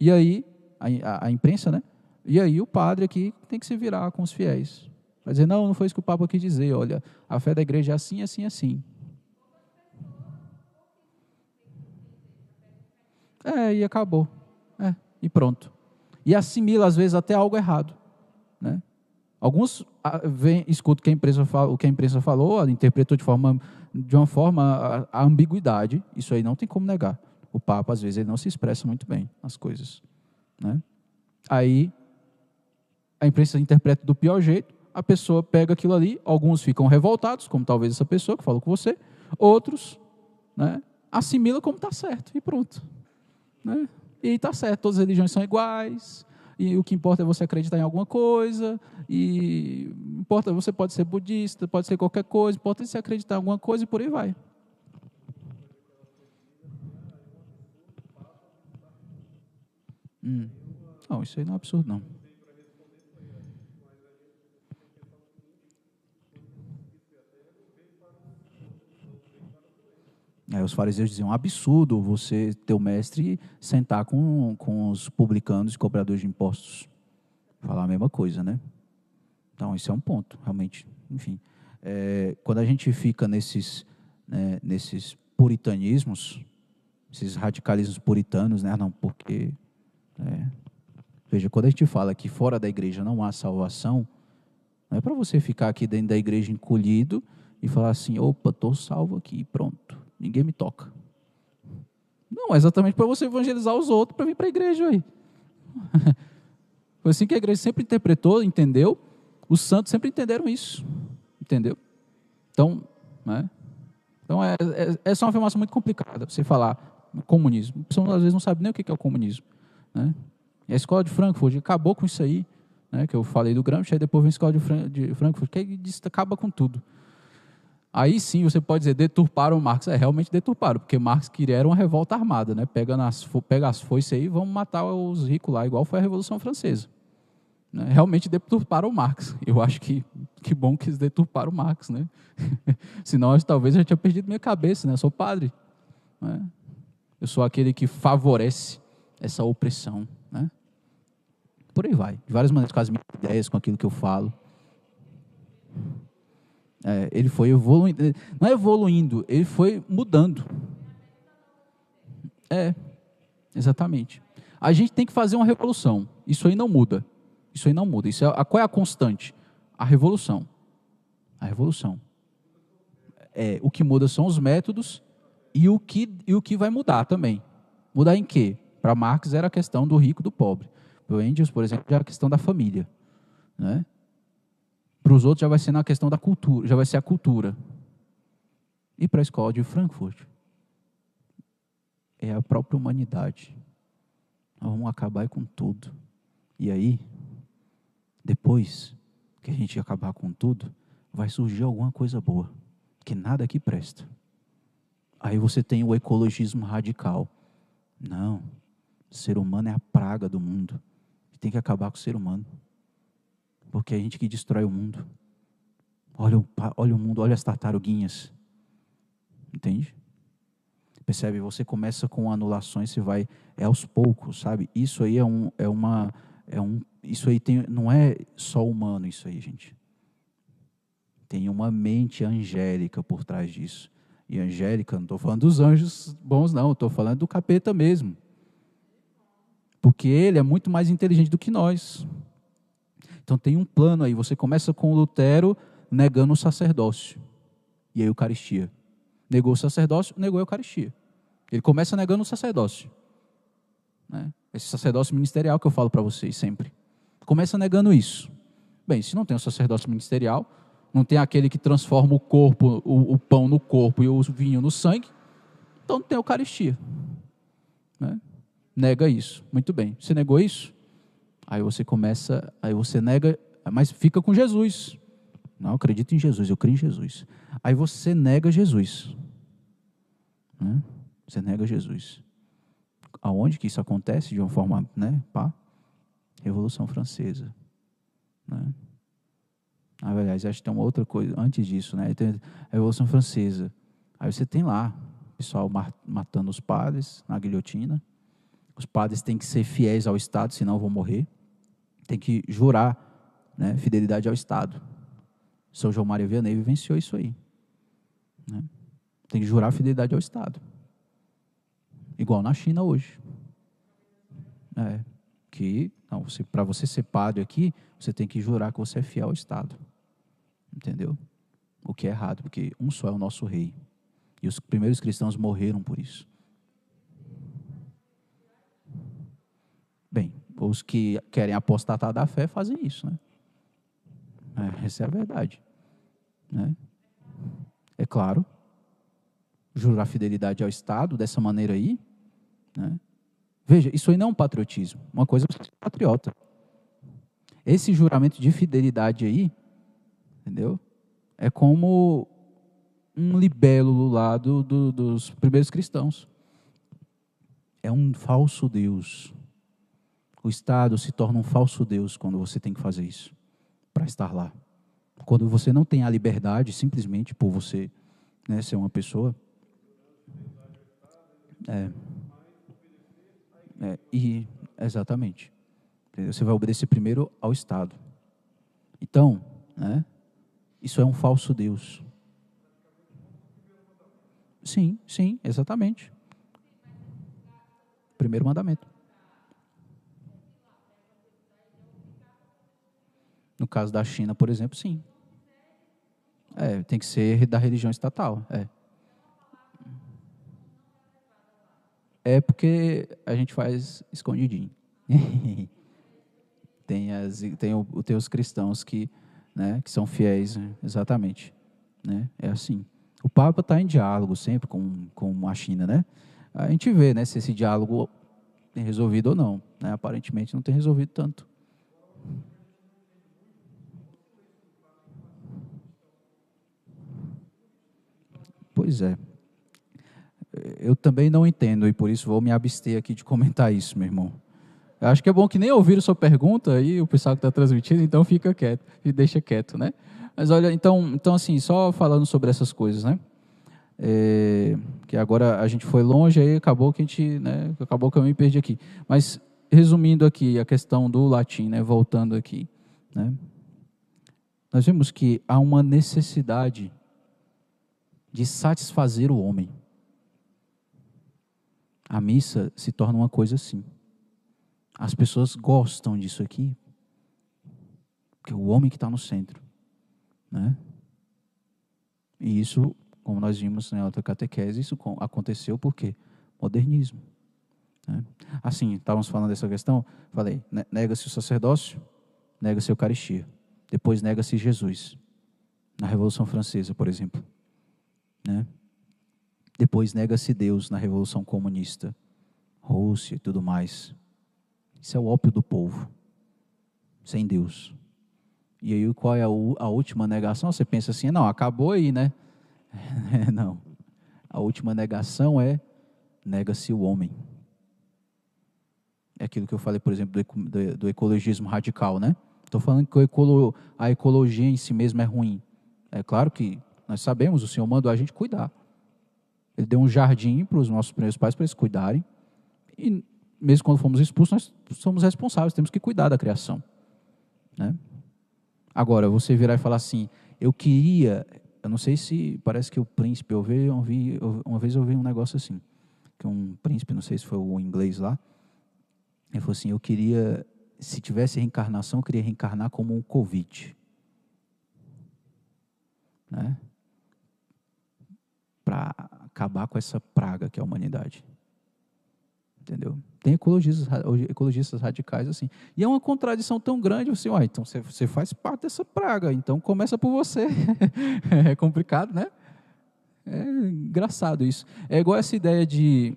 E aí, a, a, imprensa, né? E aí o padre aqui tem que se virar com os fiéis. Vai dizer, não, não foi isso que o Papa quis dizer. Olha, a fé da igreja é assim, assim, assim. É, e acabou. É, e pronto. E assimila, às vezes, até algo errado. Né? Alguns ah, vem, escutam o que a imprensa, fala, o que a imprensa falou, interpretou de, forma, de uma forma a, a, ambiguidade. Isso aí não tem como negar. O Papa, às vezes, ele não se expressa muito bem as coisas. Né? Aí, a imprensa interpreta do pior jeito, a pessoa pega aquilo ali, alguns ficam revoltados, como talvez essa pessoa que falou com você, outros né, assimila como está certo, e pronto. Né? E está certo, todas as religiões são iguais, e o que importa é você acreditar em alguma coisa, e importa, você pode ser budista, pode ser qualquer coisa, importa você acreditar em alguma coisa e por aí vai. Hum. Não, isso aí não é absurdo, não. Aí os fariseus diziam, um absurdo você, teu mestre, sentar com, com os publicanos e cobradores de impostos. Falar a mesma coisa, né? Então, isso é um ponto, realmente. Enfim, é, quando a gente fica nesses, né, nesses puritanismos, esses radicalismos puritanos, né? Não, porque... É, veja, quando a gente fala que fora da igreja não há salvação, não é para você ficar aqui dentro da igreja encolhido e falar assim, opa, estou salvo aqui, pronto ninguém me toca. Não, é exatamente para você evangelizar os outros para vir para a igreja aí. Foi assim que a igreja sempre interpretou, entendeu? Os santos sempre entenderam isso, entendeu? Então, né? Então, é, é, essa é uma afirmação muito complicada, você falar comunismo. A pessoa às vezes não sabe nem o que é o comunismo. Né? E a escola de Frankfurt acabou com isso aí, né? que eu falei do Gramsci, aí depois vem a escola de Frankfurt, que acaba com tudo. Aí sim você pode dizer, deturparam Marx. É, realmente deturparam, porque Marx queria uma revolta armada, né? Pega, nas, pega as foices aí vamos matar os ricos lá, igual foi a Revolução Francesa. Né? Realmente deturparam Marx. Eu acho que que bom que eles deturparam Marx, né? Senão talvez eu já tinha perdido minha cabeça, né? Eu sou padre. Né? Eu sou aquele que favorece essa opressão, né? Por aí vai. De várias maneiras, com as minhas ideias, com aquilo que eu falo. É, ele foi evoluindo, não é evoluindo, ele foi mudando. É, exatamente. A gente tem que fazer uma revolução. Isso aí não muda. Isso aí não muda. Isso é, qual é a constante? A revolução. A revolução. É, o que muda são os métodos e o que, e o que vai mudar também. Mudar em quê? Para Marx era a questão do rico e do pobre. Para Engels, por exemplo, era a questão da família. Né? Para os outros já vai ser na questão da cultura, já vai ser a cultura. E para a escola de Frankfurt é a própria humanidade. Nós vamos acabar com tudo. E aí, depois que a gente acabar com tudo, vai surgir alguma coisa boa, que nada aqui presta. Aí você tem o ecologismo radical. Não, o ser humano é a praga do mundo. Tem que acabar com o ser humano. Porque é a gente que destrói o mundo. Olha, olha o mundo, olha as tartaruguinhas. Entende? Percebe? Você começa com anulações, você vai é aos poucos, sabe? Isso aí é um é uma é um isso aí tem não é só humano isso aí, gente. Tem uma mente angélica por trás disso. E angélica, não estou falando dos anjos bons, não, estou falando do capeta mesmo. Porque ele é muito mais inteligente do que nós. Então tem um plano aí. Você começa com Lutero negando o sacerdócio e a Eucaristia. Negou o sacerdócio, negou a Eucaristia. Ele começa negando o sacerdócio. Né? Esse sacerdócio ministerial que eu falo para vocês sempre. Começa negando isso. Bem, se não tem o sacerdócio ministerial, não tem aquele que transforma o corpo, o, o pão no corpo e o vinho no sangue, então não tem Eucaristia. Né? Nega isso. Muito bem. Você negou isso? Aí você começa, aí você nega, mas fica com Jesus. Não, eu acredito em Jesus, eu creio em Jesus. Aí você nega Jesus. Né? Você nega Jesus. Aonde que isso acontece de uma forma, né? Pá. Revolução Francesa. Né? Ah, aliás, acho que tem uma outra coisa antes disso, né? Tem a Revolução Francesa. Aí você tem lá o pessoal matando os padres na guilhotina. Os padres têm que ser fiéis ao Estado, senão vão morrer. Tem que jurar né, fidelidade ao Estado. São João Maria Vianney vivenciou isso aí. Né? Tem que jurar fidelidade ao Estado. Igual na China hoje. É, que para você ser padre aqui, você tem que jurar que você é fiel ao Estado. Entendeu? O que é errado, porque um só é o nosso rei. E os primeiros cristãos morreram por isso. Bem, os que querem apostatar da fé fazem isso, né? É, essa é a verdade. Né? É claro, jurar fidelidade ao Estado dessa maneira aí, né? Veja, isso aí não é um patriotismo. Uma coisa é ser patriota. Esse juramento de fidelidade aí, entendeu? É como um libelo lá do, do, dos primeiros cristãos. É um falso Deus. O Estado se torna um falso Deus quando você tem que fazer isso para estar lá. Quando você não tem a liberdade, simplesmente por você né, ser uma pessoa. É. É, e, exatamente. Você vai obedecer primeiro ao Estado. Então, né, isso é um falso Deus. Sim, sim, exatamente. Primeiro mandamento. No caso da China, por exemplo, sim. É, tem que ser da religião estatal. É. É porque a gente faz escondidinho. tem, as, tem, o, tem os cristãos que, né, que são fiéis, né? exatamente. Né? É assim. O Papa está em diálogo sempre com, com a China, né? A gente vê né, se esse diálogo tem resolvido ou não. Né? Aparentemente não tem resolvido tanto. Pois é eu também não entendo e por isso vou me abster aqui de comentar isso, meu irmão. Eu acho que é bom que nem ouviram sua pergunta aí, o pessoal que está transmitindo, então fica quieto e deixa quieto, né? Mas olha, então, então assim, só falando sobre essas coisas, né? É, que agora a gente foi longe, aí acabou que a gente, né? Acabou que eu me perdi aqui. Mas resumindo aqui a questão do latim, né? Voltando aqui, né? Nós vemos que há uma necessidade de satisfazer o homem a missa se torna uma coisa assim. As pessoas gostam disso aqui, porque é o homem que está no centro. Né? E isso, como nós vimos na outra catequese, isso aconteceu por quê? Modernismo. Né? Assim, estávamos falando dessa questão, falei, nega-se o sacerdócio, nega-se a Eucaristia. Depois nega-se Jesus. Na Revolução Francesa, por exemplo. Né? Depois nega-se Deus na Revolução Comunista, Rússia e tudo mais. Isso é o ópio do povo, sem Deus. E aí qual é a, a última negação? Você pensa assim, não, acabou aí, né? não. A última negação é nega-se o homem. É aquilo que eu falei, por exemplo, do, do, ecologismo radical, né? Estou falando que a ecologia em si mesma é ruim. É claro que nós sabemos, o Senhor mandou a gente cuidar. Ele deu um jardim para os nossos primeiros pais para eles cuidarem. E mesmo quando fomos expulsos, nós somos responsáveis, temos que cuidar da criação. Né? Agora, você virar e falar assim, eu queria, eu não sei se, parece que o príncipe, eu vi, eu vi, uma vez eu vi um negócio assim, que um príncipe, não sei se foi o inglês lá, ele falou assim, eu queria, se tivesse reencarnação, eu queria reencarnar como um Covid. Né? Para acabar com essa praga que é a humanidade. Entendeu? Tem ecologistas, ecologistas radicais assim. E é uma contradição tão grande, assim, então você, você faz parte dessa praga, então começa por você. é complicado, né? É engraçado isso. É igual essa ideia de.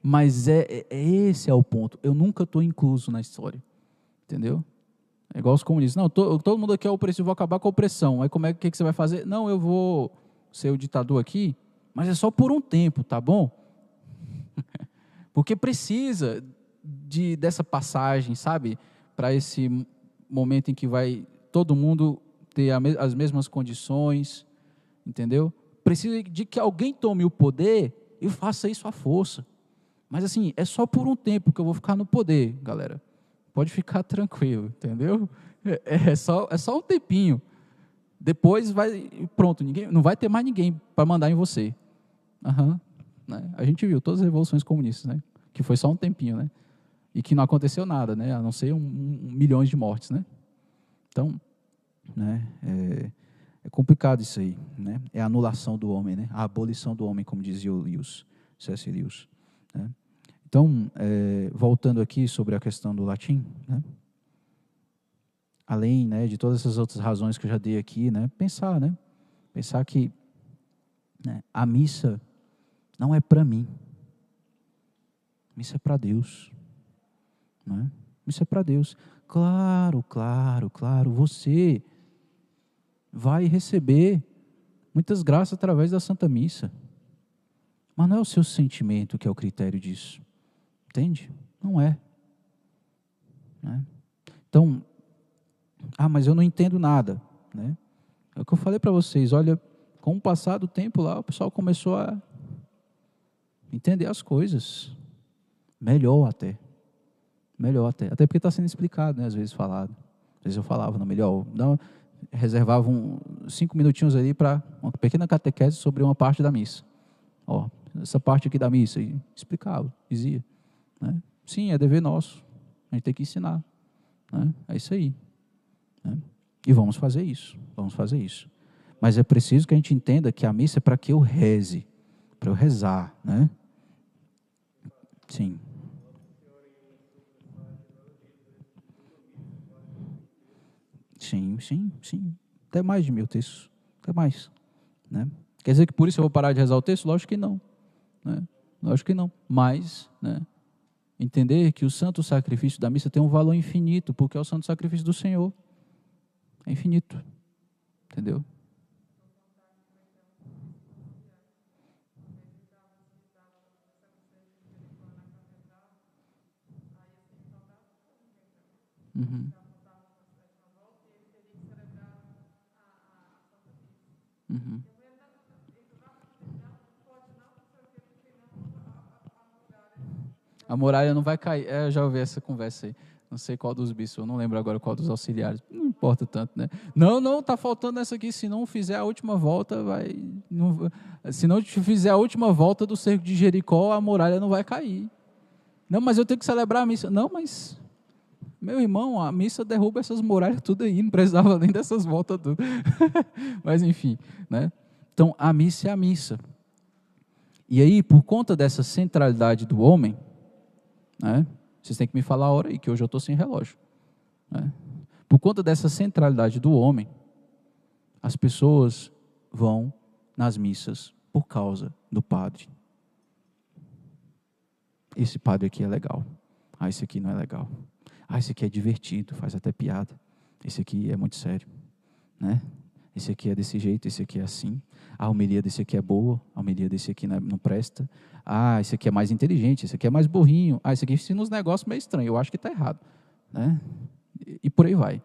Mas é, é, esse é o ponto. Eu nunca estou incluso na história. Entendeu? É igual os comunistas. Não, to, todo mundo aqui é opressivo, vou acabar com a opressão. Aí como é que, que você vai fazer? Não, eu vou ser o ditador aqui, mas é só por um tempo, tá bom? Porque precisa de, dessa passagem, sabe? Para esse momento em que vai todo mundo ter as mesmas condições, entendeu? Precisa de que alguém tome o poder e faça isso à força. Mas assim, é só por um tempo que eu vou ficar no poder, galera. Pode ficar tranquilo, entendeu? É, é só, é só um tempinho. Depois vai, pronto, ninguém, não vai ter mais ninguém para mandar em você. Uhum, né? A gente viu todas as revoluções comunistas, né? Que foi só um tempinho, né? E que não aconteceu nada, né? A não ser um, um milhões de mortes, né? Então, né? É, é, complicado isso aí, né? É a anulação do homem, né? A abolição do homem, como dizia o Lewis, C.S. Lewis. Né? Então, é, voltando aqui sobre a questão do latim, né? além né, de todas essas outras razões que eu já dei aqui, né, pensar, né, pensar que né, a missa não é para mim, missa é para Deus, né? Missa é para Deus. Claro, claro, claro, você vai receber muitas graças através da Santa Missa, mas não é o seu sentimento que é o critério disso, entende? Não é. Né? Então, ah, mas eu não entendo nada. Né? É o que eu falei para vocês. Olha, com o passar do tempo lá, o pessoal começou a entender as coisas. Melhor até. Melhor até. Até porque está sendo explicado, né? às vezes falado. Às vezes eu falava, não, melhor. Não, reservava um, cinco minutinhos ali para uma pequena catequese sobre uma parte da missa. Ó, essa parte aqui da missa. E explicava, dizia. Né? Sim, é dever nosso. A gente tem que ensinar. Né? É isso aí. Né? E vamos fazer isso, vamos fazer isso. Mas é preciso que a gente entenda que a missa é para que eu reze, para eu rezar, né? Sim. Sim, sim, sim. Até mais de mil textos, até mais. Né? Quer dizer que por isso eu vou parar de rezar o texto? Lógico que não. Né? Lógico que não. Mas, né? Entender que o santo sacrifício da missa tem um valor infinito, porque é o santo sacrifício do Senhor. É infinito. Entendeu? Uhum. Uhum. A muralha não vai cair. É, eu já ouvi essa conversa aí. Não sei qual dos bispos, não lembro agora qual dos auxiliares. Não importa tanto, né? Não, não, tá faltando essa aqui. Se não fizer a última volta, vai. Não, se não fizer a última volta do cerco de Jericó, a muralha não vai cair. Não, mas eu tenho que celebrar a missa. Não, mas. Meu irmão, a missa derruba essas muralhas tudo aí, não precisava nem dessas voltas tudo. mas enfim, né? Então, a missa é a missa. E aí, por conta dessa centralidade do homem, né? Vocês têm que me falar a hora aí, que hoje eu estou sem relógio. Né? Por conta dessa centralidade do homem, as pessoas vão nas missas por causa do padre. Esse padre aqui é legal. Ah, esse aqui não é legal. Ah, esse aqui é divertido, faz até piada. Esse aqui é muito sério, né? Esse aqui é desse jeito, esse aqui é assim. A homilia desse aqui é boa, a homilia desse aqui não, é, não presta. Ah, esse aqui é mais inteligente, esse aqui é mais burrinho. Ah, esse aqui ensina uns negócios meio estranhos. Eu acho que está errado. Né? E, e, por aí vai.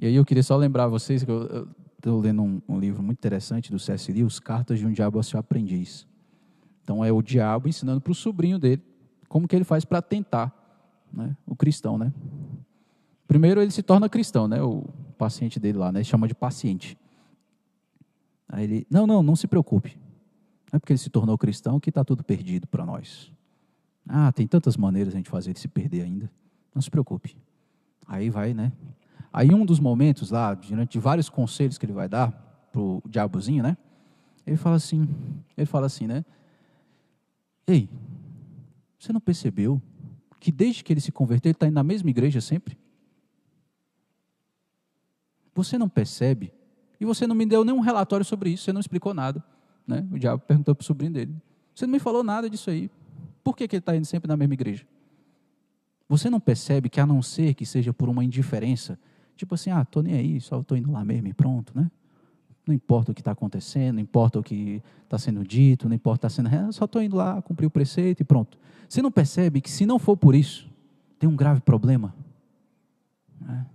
E aí eu queria só lembrar vocês que eu estou lendo um, um, livro muito interessante do C.S. Lewis, Cartas de um Diabo ao Seu Aprendiz. Então é o diabo ensinando para o sobrinho dele como que ele faz para tentar né, o cristão. Né? Primeiro ele se torna cristão, né, o paciente dele lá, né, ele chama de paciente. Aí ele, não, não, não se preocupe. Não é porque ele se tornou cristão que está tudo perdido para nós. Ah, tem tantas maneiras a gente fazer ele se perder ainda. Não se preocupe. Aí vai, né? Aí um dos momentos lá, diante de vários conselhos que ele vai dar para o diabozinho, né? Ele fala assim, ele fala assim, né? Ei, você não percebeu que desde que ele se converteu, ele está indo na mesma igreja sempre? Você não percebe e você não me deu nenhum relatório sobre isso, você não explicou nada. Né? O diabo perguntou para o sobrinho dele: Você não me falou nada disso aí. Por que, que ele está indo sempre na mesma igreja? Você não percebe que, a não ser que seja por uma indiferença, tipo assim, ah, estou nem aí, só estou indo lá mesmo e pronto, né? Não importa o que está acontecendo, não importa o que está sendo dito, não importa está sendo. É, só estou indo lá, cumprir o preceito e pronto. Você não percebe que, se não for por isso, tem um grave problema? Né?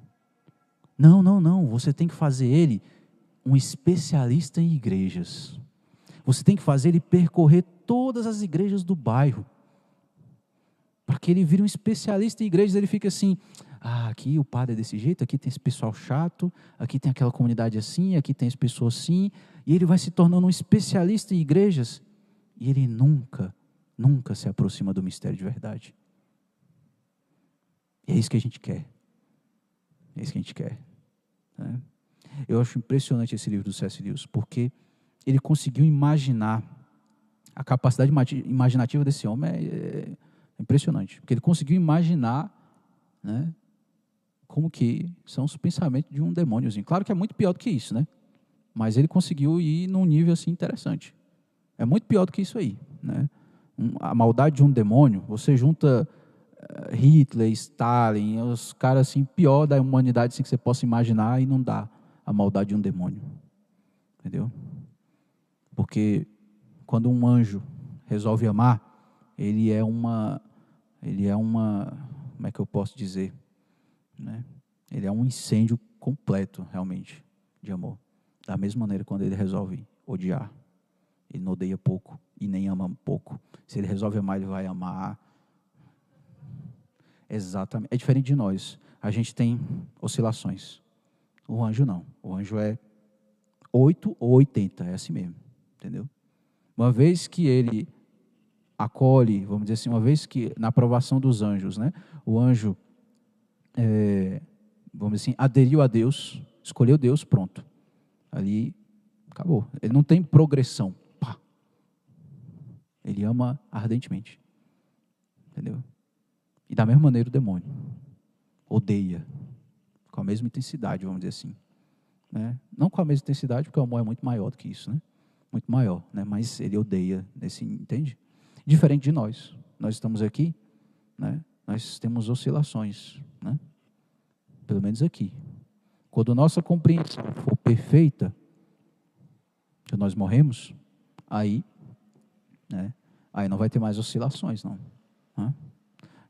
Não, não, não. Você tem que fazer ele um especialista em igrejas. Você tem que fazer ele percorrer todas as igrejas do bairro. Para que ele vire um especialista em igrejas, ele fica assim: ah, aqui o padre é desse jeito, aqui tem esse pessoal chato, aqui tem aquela comunidade assim, aqui tem esse pessoal assim. E ele vai se tornando um especialista em igrejas. E ele nunca, nunca se aproxima do mistério de verdade. E é isso que a gente quer. É isso que a gente quer. Né? Eu acho impressionante esse livro do C.S. Lewis, porque ele conseguiu imaginar, a capacidade imaginativa desse homem é, é impressionante, porque ele conseguiu imaginar né, como que são os pensamentos de um demôniozinho. Claro que é muito pior do que isso, né? Mas ele conseguiu ir num nível assim interessante. É muito pior do que isso aí, né? a maldade de um demônio, você junta Hitler, Stalin, os caras assim pior da humanidade assim, que você possa imaginar e não dá a maldade de um demônio. Entendeu? Porque quando um anjo resolve amar, ele é uma ele é uma como é que eu posso dizer? Né? Ele é um incêndio completo, realmente, de amor. Da mesma maneira, quando ele resolve odiar, ele não odeia pouco e nem ama pouco. Se ele resolve amar, ele vai amar. Exatamente. É diferente de nós. A gente tem oscilações. O anjo não. O anjo é 8 ou 80, é assim mesmo. Entendeu? Uma vez que ele acolhe, vamos dizer assim, uma vez que na aprovação dos anjos, né, o anjo é, vamos dizer assim, aderiu a Deus, escolheu Deus, pronto. Ali acabou. Ele não tem progressão. Pá. Ele ama ardentemente. Entendeu? E da mesma maneira o demônio odeia com a mesma intensidade, vamos dizer assim. Né? Não com a mesma intensidade, porque o amor é muito maior do que isso, né? Muito maior, né? Mas ele odeia nesse, entende? Diferente de nós. Nós estamos aqui, né? nós temos oscilações, né? pelo menos aqui. Quando nossa compreensão for perfeita, que nós morremos, aí, né, aí não vai ter mais oscilações, não. Né?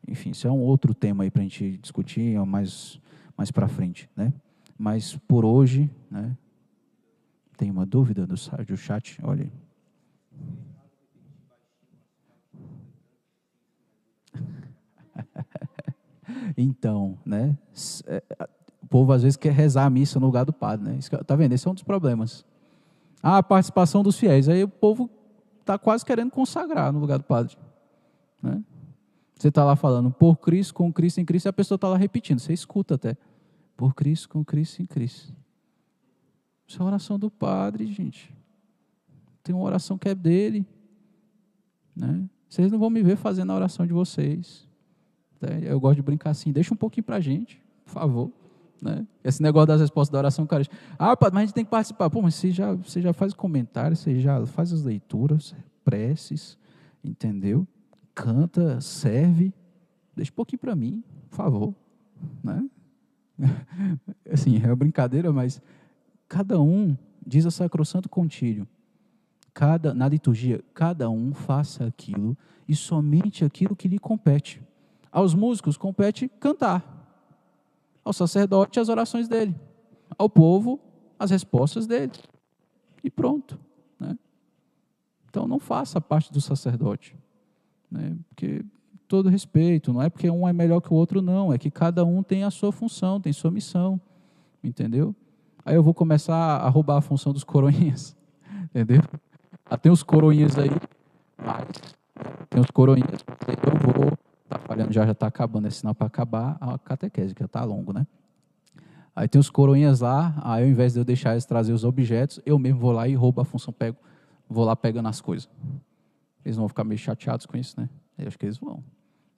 Enfim, isso é um outro tema aí para a gente discutir mais, mais para frente, né? Mas por hoje, né, tem uma dúvida do, do chat? Olha aí. Então, né? É, o povo às vezes quer rezar a missa no lugar do padre, né? Está vendo? Esse é um dos problemas. Ah, a participação dos fiéis. Aí o povo está quase querendo consagrar no lugar do padre. Né? Você está lá falando por Cristo, com Cristo, em Cristo, e a pessoa está lá repetindo. Você escuta até. Por Cristo, com Cristo, em Cristo. Isso é a oração do padre, gente. Tem uma oração que é dele. Né? Vocês não vão me ver fazendo a oração de vocês. Né? Eu gosto de brincar assim, deixa um pouquinho para a gente, por favor. Né? Esse negócio das respostas da oração, cara. Ah, mas a gente tem que participar. Pô, mas você já, você já faz comentários, você já faz as leituras, preces, entendeu? Canta, serve. Deixa um pouquinho para mim, por favor. Né? Assim, é uma brincadeira, mas cada um, diz a Sacrosanto Contílio, cada, na liturgia, cada um faça aquilo e somente aquilo que lhe compete. Aos músicos compete cantar. Ao sacerdote, as orações dele. Ao povo, as respostas dele. E pronto. Né? Então, não faça parte do sacerdote. Né? Porque, todo respeito, não é porque um é melhor que o outro, não. É que cada um tem a sua função, tem sua missão. Entendeu? Aí eu vou começar a roubar a função dos coroinhas. Entendeu? Ah, tem os coroinhas aí, mas tem os coroinhas, eu vou Está falhando já, já está acabando. É sinal para acabar a catequese, que já está longo, né? Aí tem os coroinhas lá, aí ao invés de eu deixar eles trazer os objetos, eu mesmo vou lá e roubo a função, pego, vou lá pegando as coisas. Eles vão ficar meio chateados com isso, né? Eu acho que eles vão.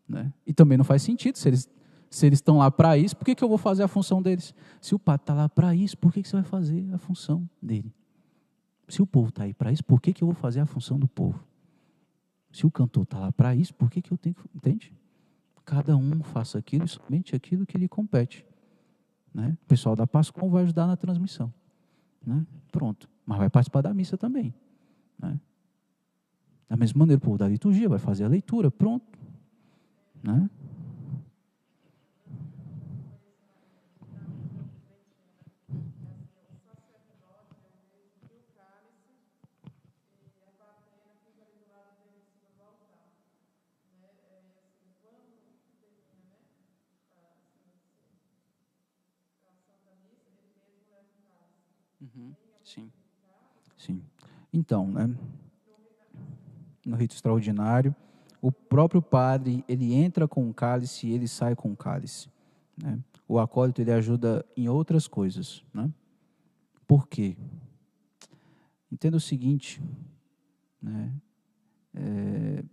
Né? E também não faz sentido, se eles se eles estão lá para isso, por que, que eu vou fazer a função deles? Se o padre está lá para isso, por que, que você vai fazer a função dele? Se o povo está aí para isso, por que, que eu vou fazer a função do povo? Se o cantor está lá para isso, por que, que eu tenho que. Entende? Cada um faça aquilo e somente aquilo que lhe compete. Né? O pessoal da Pascom vai ajudar na transmissão. Né? Pronto. Mas vai participar da missa também. Né? Da mesma maneira, o povo da liturgia vai fazer a leitura, pronto. Né? Uhum. Sim. Sim. Então, né? No rito extraordinário, o próprio padre ele entra com o cálice e ele sai com o cálice. Né? O acólito ele ajuda em outras coisas, né? Por quê? Entenda o seguinte, né? É,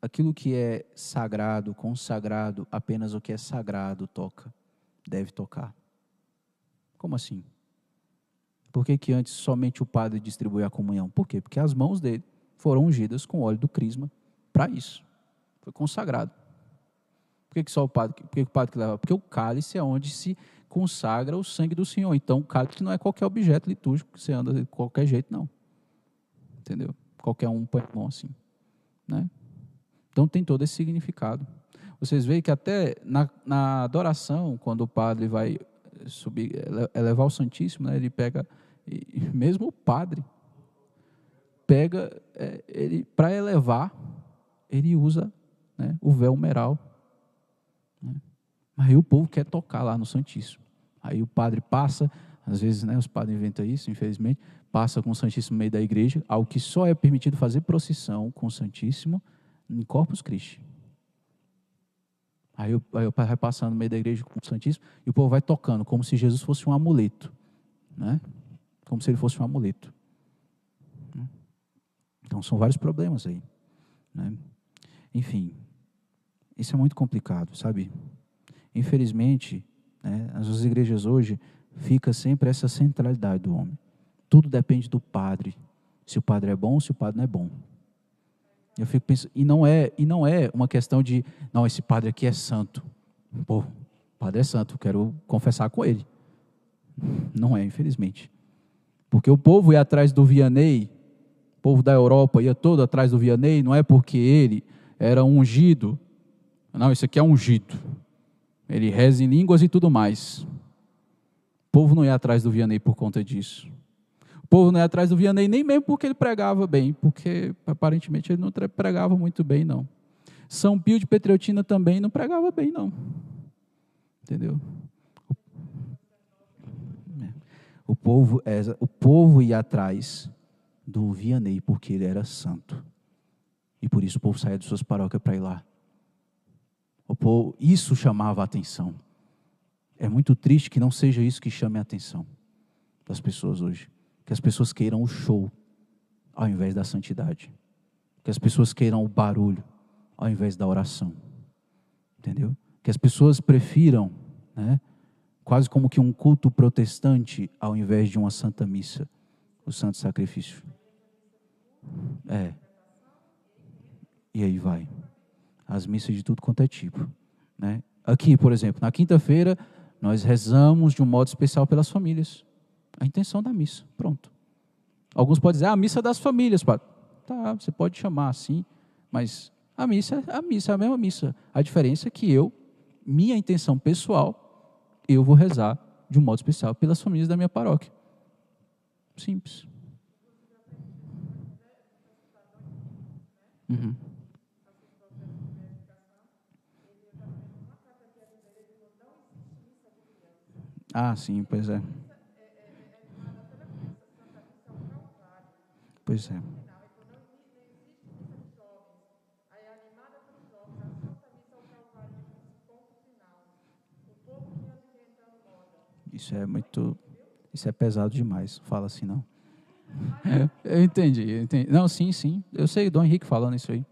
aquilo que é sagrado, consagrado, apenas o que é sagrado toca, deve tocar. Como assim? Por que, que antes somente o padre distribuía a comunhão? Por quê? Porque as mãos dele foram ungidas com óleo do crisma para isso. Foi consagrado. Por que, que só o padre? Por que, o padre que leva? Porque o cálice é onde se consagra o sangue do Senhor. Então, o cálice não é qualquer objeto litúrgico que você anda de qualquer jeito, não. Entendeu? Qualquer um põe a mão assim. Né? Então, tem todo esse significado. Vocês veem que até na, na adoração, quando o padre vai subir, elevar o Santíssimo, né, ele pega e mesmo o padre pega, é, ele para elevar, ele usa né, o véu meral. Né? Aí o povo quer tocar lá no Santíssimo. Aí o padre passa, às vezes né, os padres inventam isso, infelizmente, passa com o Santíssimo no meio da igreja, ao que só é permitido fazer procissão com o Santíssimo em Corpus Christi. Aí o, pai vai passando no meio da igreja com o Santíssimo e o povo vai tocando, como se Jesus fosse um amuleto. Né? Como se ele fosse um amuleto. Então são vários problemas aí. Né? Enfim, isso é muito complicado, sabe? Infelizmente, né, as igrejas hoje fica sempre essa centralidade do homem. Tudo depende do padre. Se o padre é bom se o padre não é bom. Eu fico pensando, e não é, e não é uma questão de, não, esse padre aqui é santo. Pô, padre é santo, quero confessar com ele. Não é, infelizmente. Porque o povo ia atrás do Vianney, povo da Europa ia todo atrás do Vianney, não é porque ele era ungido. Não, esse aqui é ungido. Ele reza em línguas e tudo mais. O povo não ia atrás do Vianney por conta disso. O povo não ia atrás do Vianney nem mesmo porque ele pregava bem, porque aparentemente ele não pregava muito bem, não. São Pio de Petreutina também não pregava bem, não. Entendeu? O povo, é, o povo ia atrás do Vianney porque ele era santo. E por isso o povo saía de suas paróquias para ir lá. O povo, isso chamava a atenção. É muito triste que não seja isso que chame a atenção das pessoas hoje que as pessoas queiram o show ao invés da santidade. Que as pessoas queiram o barulho ao invés da oração. Entendeu? Que as pessoas prefiram, né, quase como que um culto protestante ao invés de uma santa missa, o santo sacrifício. É. E aí vai. As missas de tudo quanto é tipo, né? Aqui, por exemplo, na quinta-feira, nós rezamos de um modo especial pelas famílias a intenção da missa. Pronto. Alguns podem dizer, ah, a missa das famílias. Tá, você pode chamar assim, mas a missa é a missa, é a mesma missa. A diferença é que eu, minha intenção pessoal, eu vou rezar de um modo especial pelas famílias da minha paróquia. Simples. Uhum. Ah, sim, pois é. Pois é. Isso é muito. Isso é pesado demais. Fala assim, não. Eu entendi, eu entendi. Não, sim, sim. Eu sei Dom Henrique falando isso aí.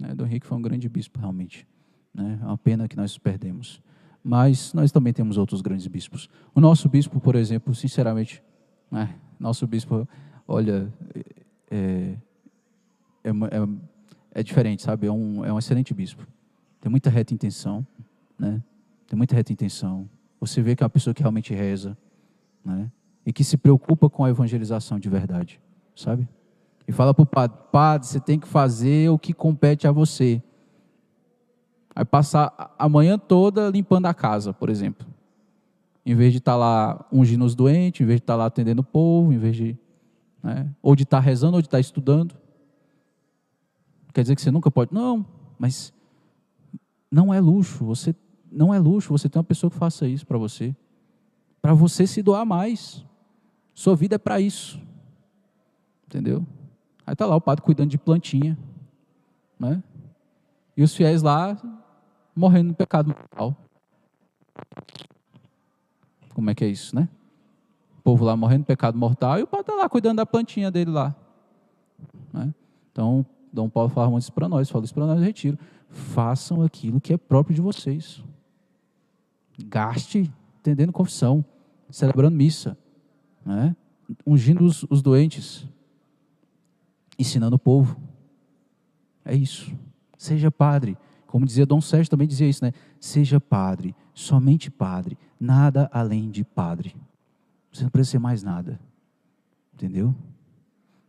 Né? Dom Henrique foi um grande bispo, realmente. Né? É uma pena que nós perdemos. Mas nós também temos outros grandes bispos. O nosso bispo, por exemplo, sinceramente, né? nosso bispo, olha, é, é, é, é diferente, sabe? É um, é um excelente bispo. Tem muita reta intenção, né? Tem muita reta intenção. Você vê que é uma pessoa que realmente reza, né? E que se preocupa com a evangelização de verdade, sabe? E fala para o padre, padre, você tem que fazer o que compete a você. Aí passar a manhã toda limpando a casa, por exemplo. Em vez de estar tá lá ungindo os doentes, em vez de estar tá lá atendendo o povo, em vez de né? ou de estar rezando, ou de estar estudando. Quer dizer que você nunca pode. Não, mas não é luxo. Você não é luxo você ter uma pessoa que faça isso para você. Para você se doar mais. Sua vida é para isso. Entendeu? Aí está lá o padre cuidando de plantinha. Né? E os fiéis lá morrendo no pecado mortal. Como é que é isso, né? O povo lá morrendo no pecado mortal e o padre está lá cuidando da plantinha dele lá. Né? Então, Dom Paulo fala isso para nós, fala isso para nós no retiro. Façam aquilo que é próprio de vocês. Gaste entendendo confissão, celebrando missa, né? ungindo os, os doentes, ensinando o povo. É isso. Seja padre. Como dizia Dom Sérgio, também dizia isso, né? Seja padre, somente padre, nada além de padre. Você não precisa ser mais nada. Entendeu?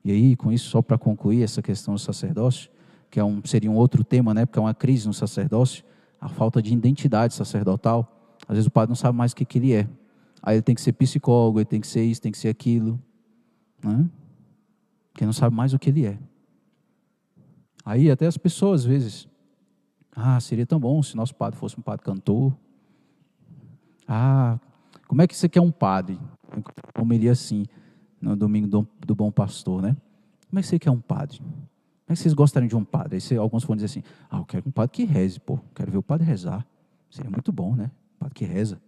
E aí, com isso, só para concluir essa questão do sacerdócio, que é um, seria um outro tema, né? Porque é uma crise no sacerdócio, a falta de identidade sacerdotal. Às vezes o padre não sabe mais o que, que ele é. Aí ele tem que ser psicólogo, ele tem que ser isso, tem que ser aquilo. Né? Porque não sabe mais o que ele é. Aí até as pessoas, às vezes, ah, seria tão bom se nosso padre fosse um padre cantor. Ah, como é que você quer um padre? Como iria assim, no domingo do, do, bom pastor, né? Como é que você quer um padre? Como é que vocês gostariam de um padre? Aí você, alguns vão dizer assim, ah, eu quero um padre que reze, pô. Quero ver o padre rezar. Seria muito bom, né? Padre que reza.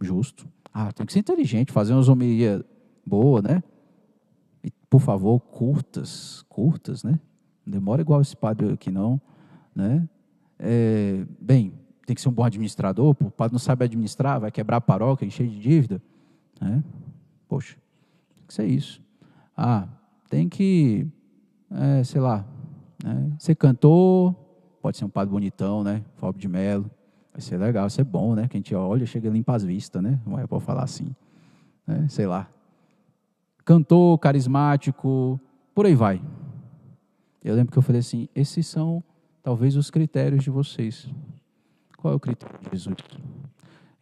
Justo. Ah, tem que ser inteligente, fazer uma homilia boa, né? E, por favor, curtas, curtas, né? Não demora igual esse padre aqui, não, né? É, bem, tem que ser um bom administrador, o padre não sabe administrar, vai quebrar a paróquia, encher de dívida, né? Poxa, tem que ser isso. Ah, tem que, é, sei lá, né? ser cantor, pode ser um padre bonitão, né? Fábio de Melo, vai ser legal, vai ser bom, né? Que a gente olha, chega limpa as vistas, né? Não é para falar assim, né? Sei lá. Cantor, carismático, por aí vai. Eu lembro que eu falei assim: esses são talvez os critérios de vocês. Qual é o critério de Jesus?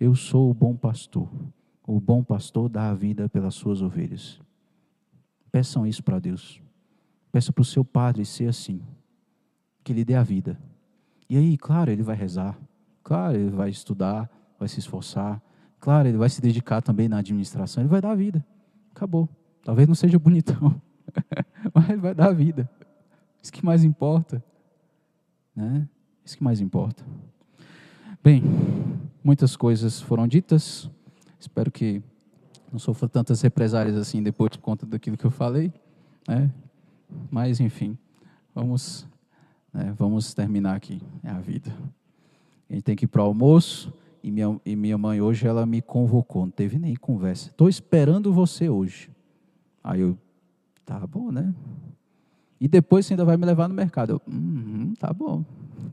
Eu sou o bom pastor. O bom pastor dá a vida pelas suas ovelhas. Peçam isso para Deus. Peça para o seu padre ser assim. Que ele dê a vida. E aí, claro, ele vai rezar. Claro, ele vai estudar, vai se esforçar. Claro, ele vai se dedicar também na administração. Ele vai dar a vida. Acabou. Talvez não seja bonitão, mas vai dar a vida. Isso que mais importa. Né? Isso que mais importa. Bem, muitas coisas foram ditas. Espero que não sofra tantas represálias assim depois por conta daquilo que eu falei. Né? Mas, enfim, vamos, né, vamos terminar aqui. É a vida. A gente tem que ir para o almoço. E minha, e minha mãe hoje ela me convocou, não teve nem conversa. Estou esperando você hoje. Aí eu, tá bom, né? E depois você ainda vai me levar no mercado. Eu, uhum, tá bom.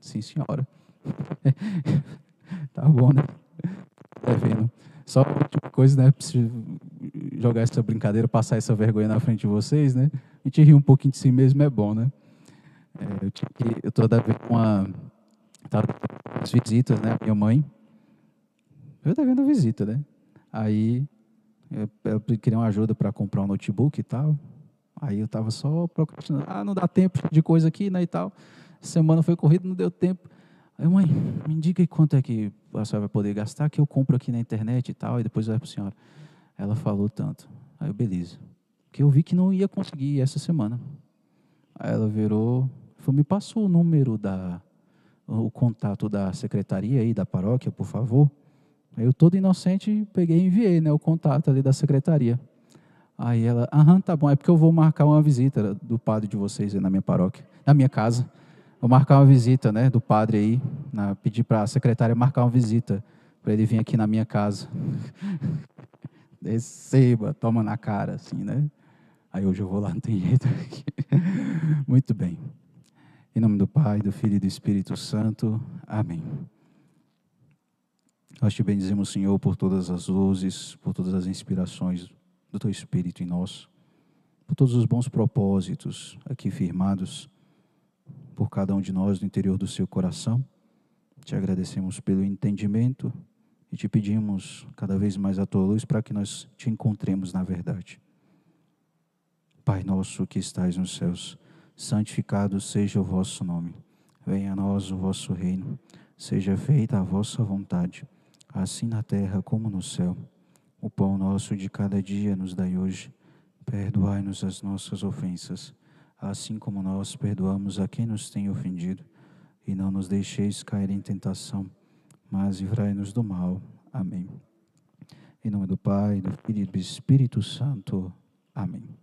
Sim, senhora. tá bom, né? Tá vendo? Só última coisa, né? Preciso jogar essa brincadeira, passar essa vergonha na frente de vocês, né? A gente rir um pouquinho de si mesmo é bom, né? É, eu, eu tô devendo uma. Tava as visitas, né? Minha mãe. Eu devendo visita, né? Aí eu, eu queria uma ajuda para comprar um notebook e tal. Aí eu estava só procrastinando. Ah, não dá tempo de coisa aqui, né, e tal. Semana foi corrida, não deu tempo. Aí, mãe, me aí quanto é que a senhora vai poder gastar, que eu compro aqui na internet e tal, e depois vai para a senhora. Ela falou tanto. Aí eu, beleza. Porque eu vi que não ia conseguir essa semana. Aí ela virou, falou, me passou o número da, o contato da secretaria aí, da paróquia, por favor. Aí eu todo inocente peguei e enviei, né, o contato ali da secretaria. Aí ela, aham, tá bom, é porque eu vou marcar uma visita do padre de vocês aí na minha paróquia, na minha casa. Vou marcar uma visita, né, do padre aí, na, pedir para a secretária marcar uma visita para ele vir aqui na minha casa. Receba, toma na cara, assim, né? Aí hoje eu vou lá, não tem jeito. Muito bem. Em nome do Pai, do Filho e do Espírito Santo. Amém. Nós te bendizemos, Senhor, por todas as luzes, por todas as inspirações do teu Espírito em nós, por todos os bons propósitos aqui firmados por cada um de nós no interior do seu coração. Te agradecemos pelo entendimento e te pedimos cada vez mais a tua luz para que nós te encontremos na verdade. Pai nosso que estais nos céus, santificado seja o vosso nome. Venha a nós o vosso reino. Seja feita a vossa vontade, assim na terra como no céu. O pão nosso de cada dia nos dai hoje. Perdoai-nos as nossas ofensas, assim como nós perdoamos a quem nos tem ofendido. E não nos deixeis cair em tentação, mas livrai-nos do mal. Amém. Em nome do Pai, do Filho e do Espírito Santo. Amém.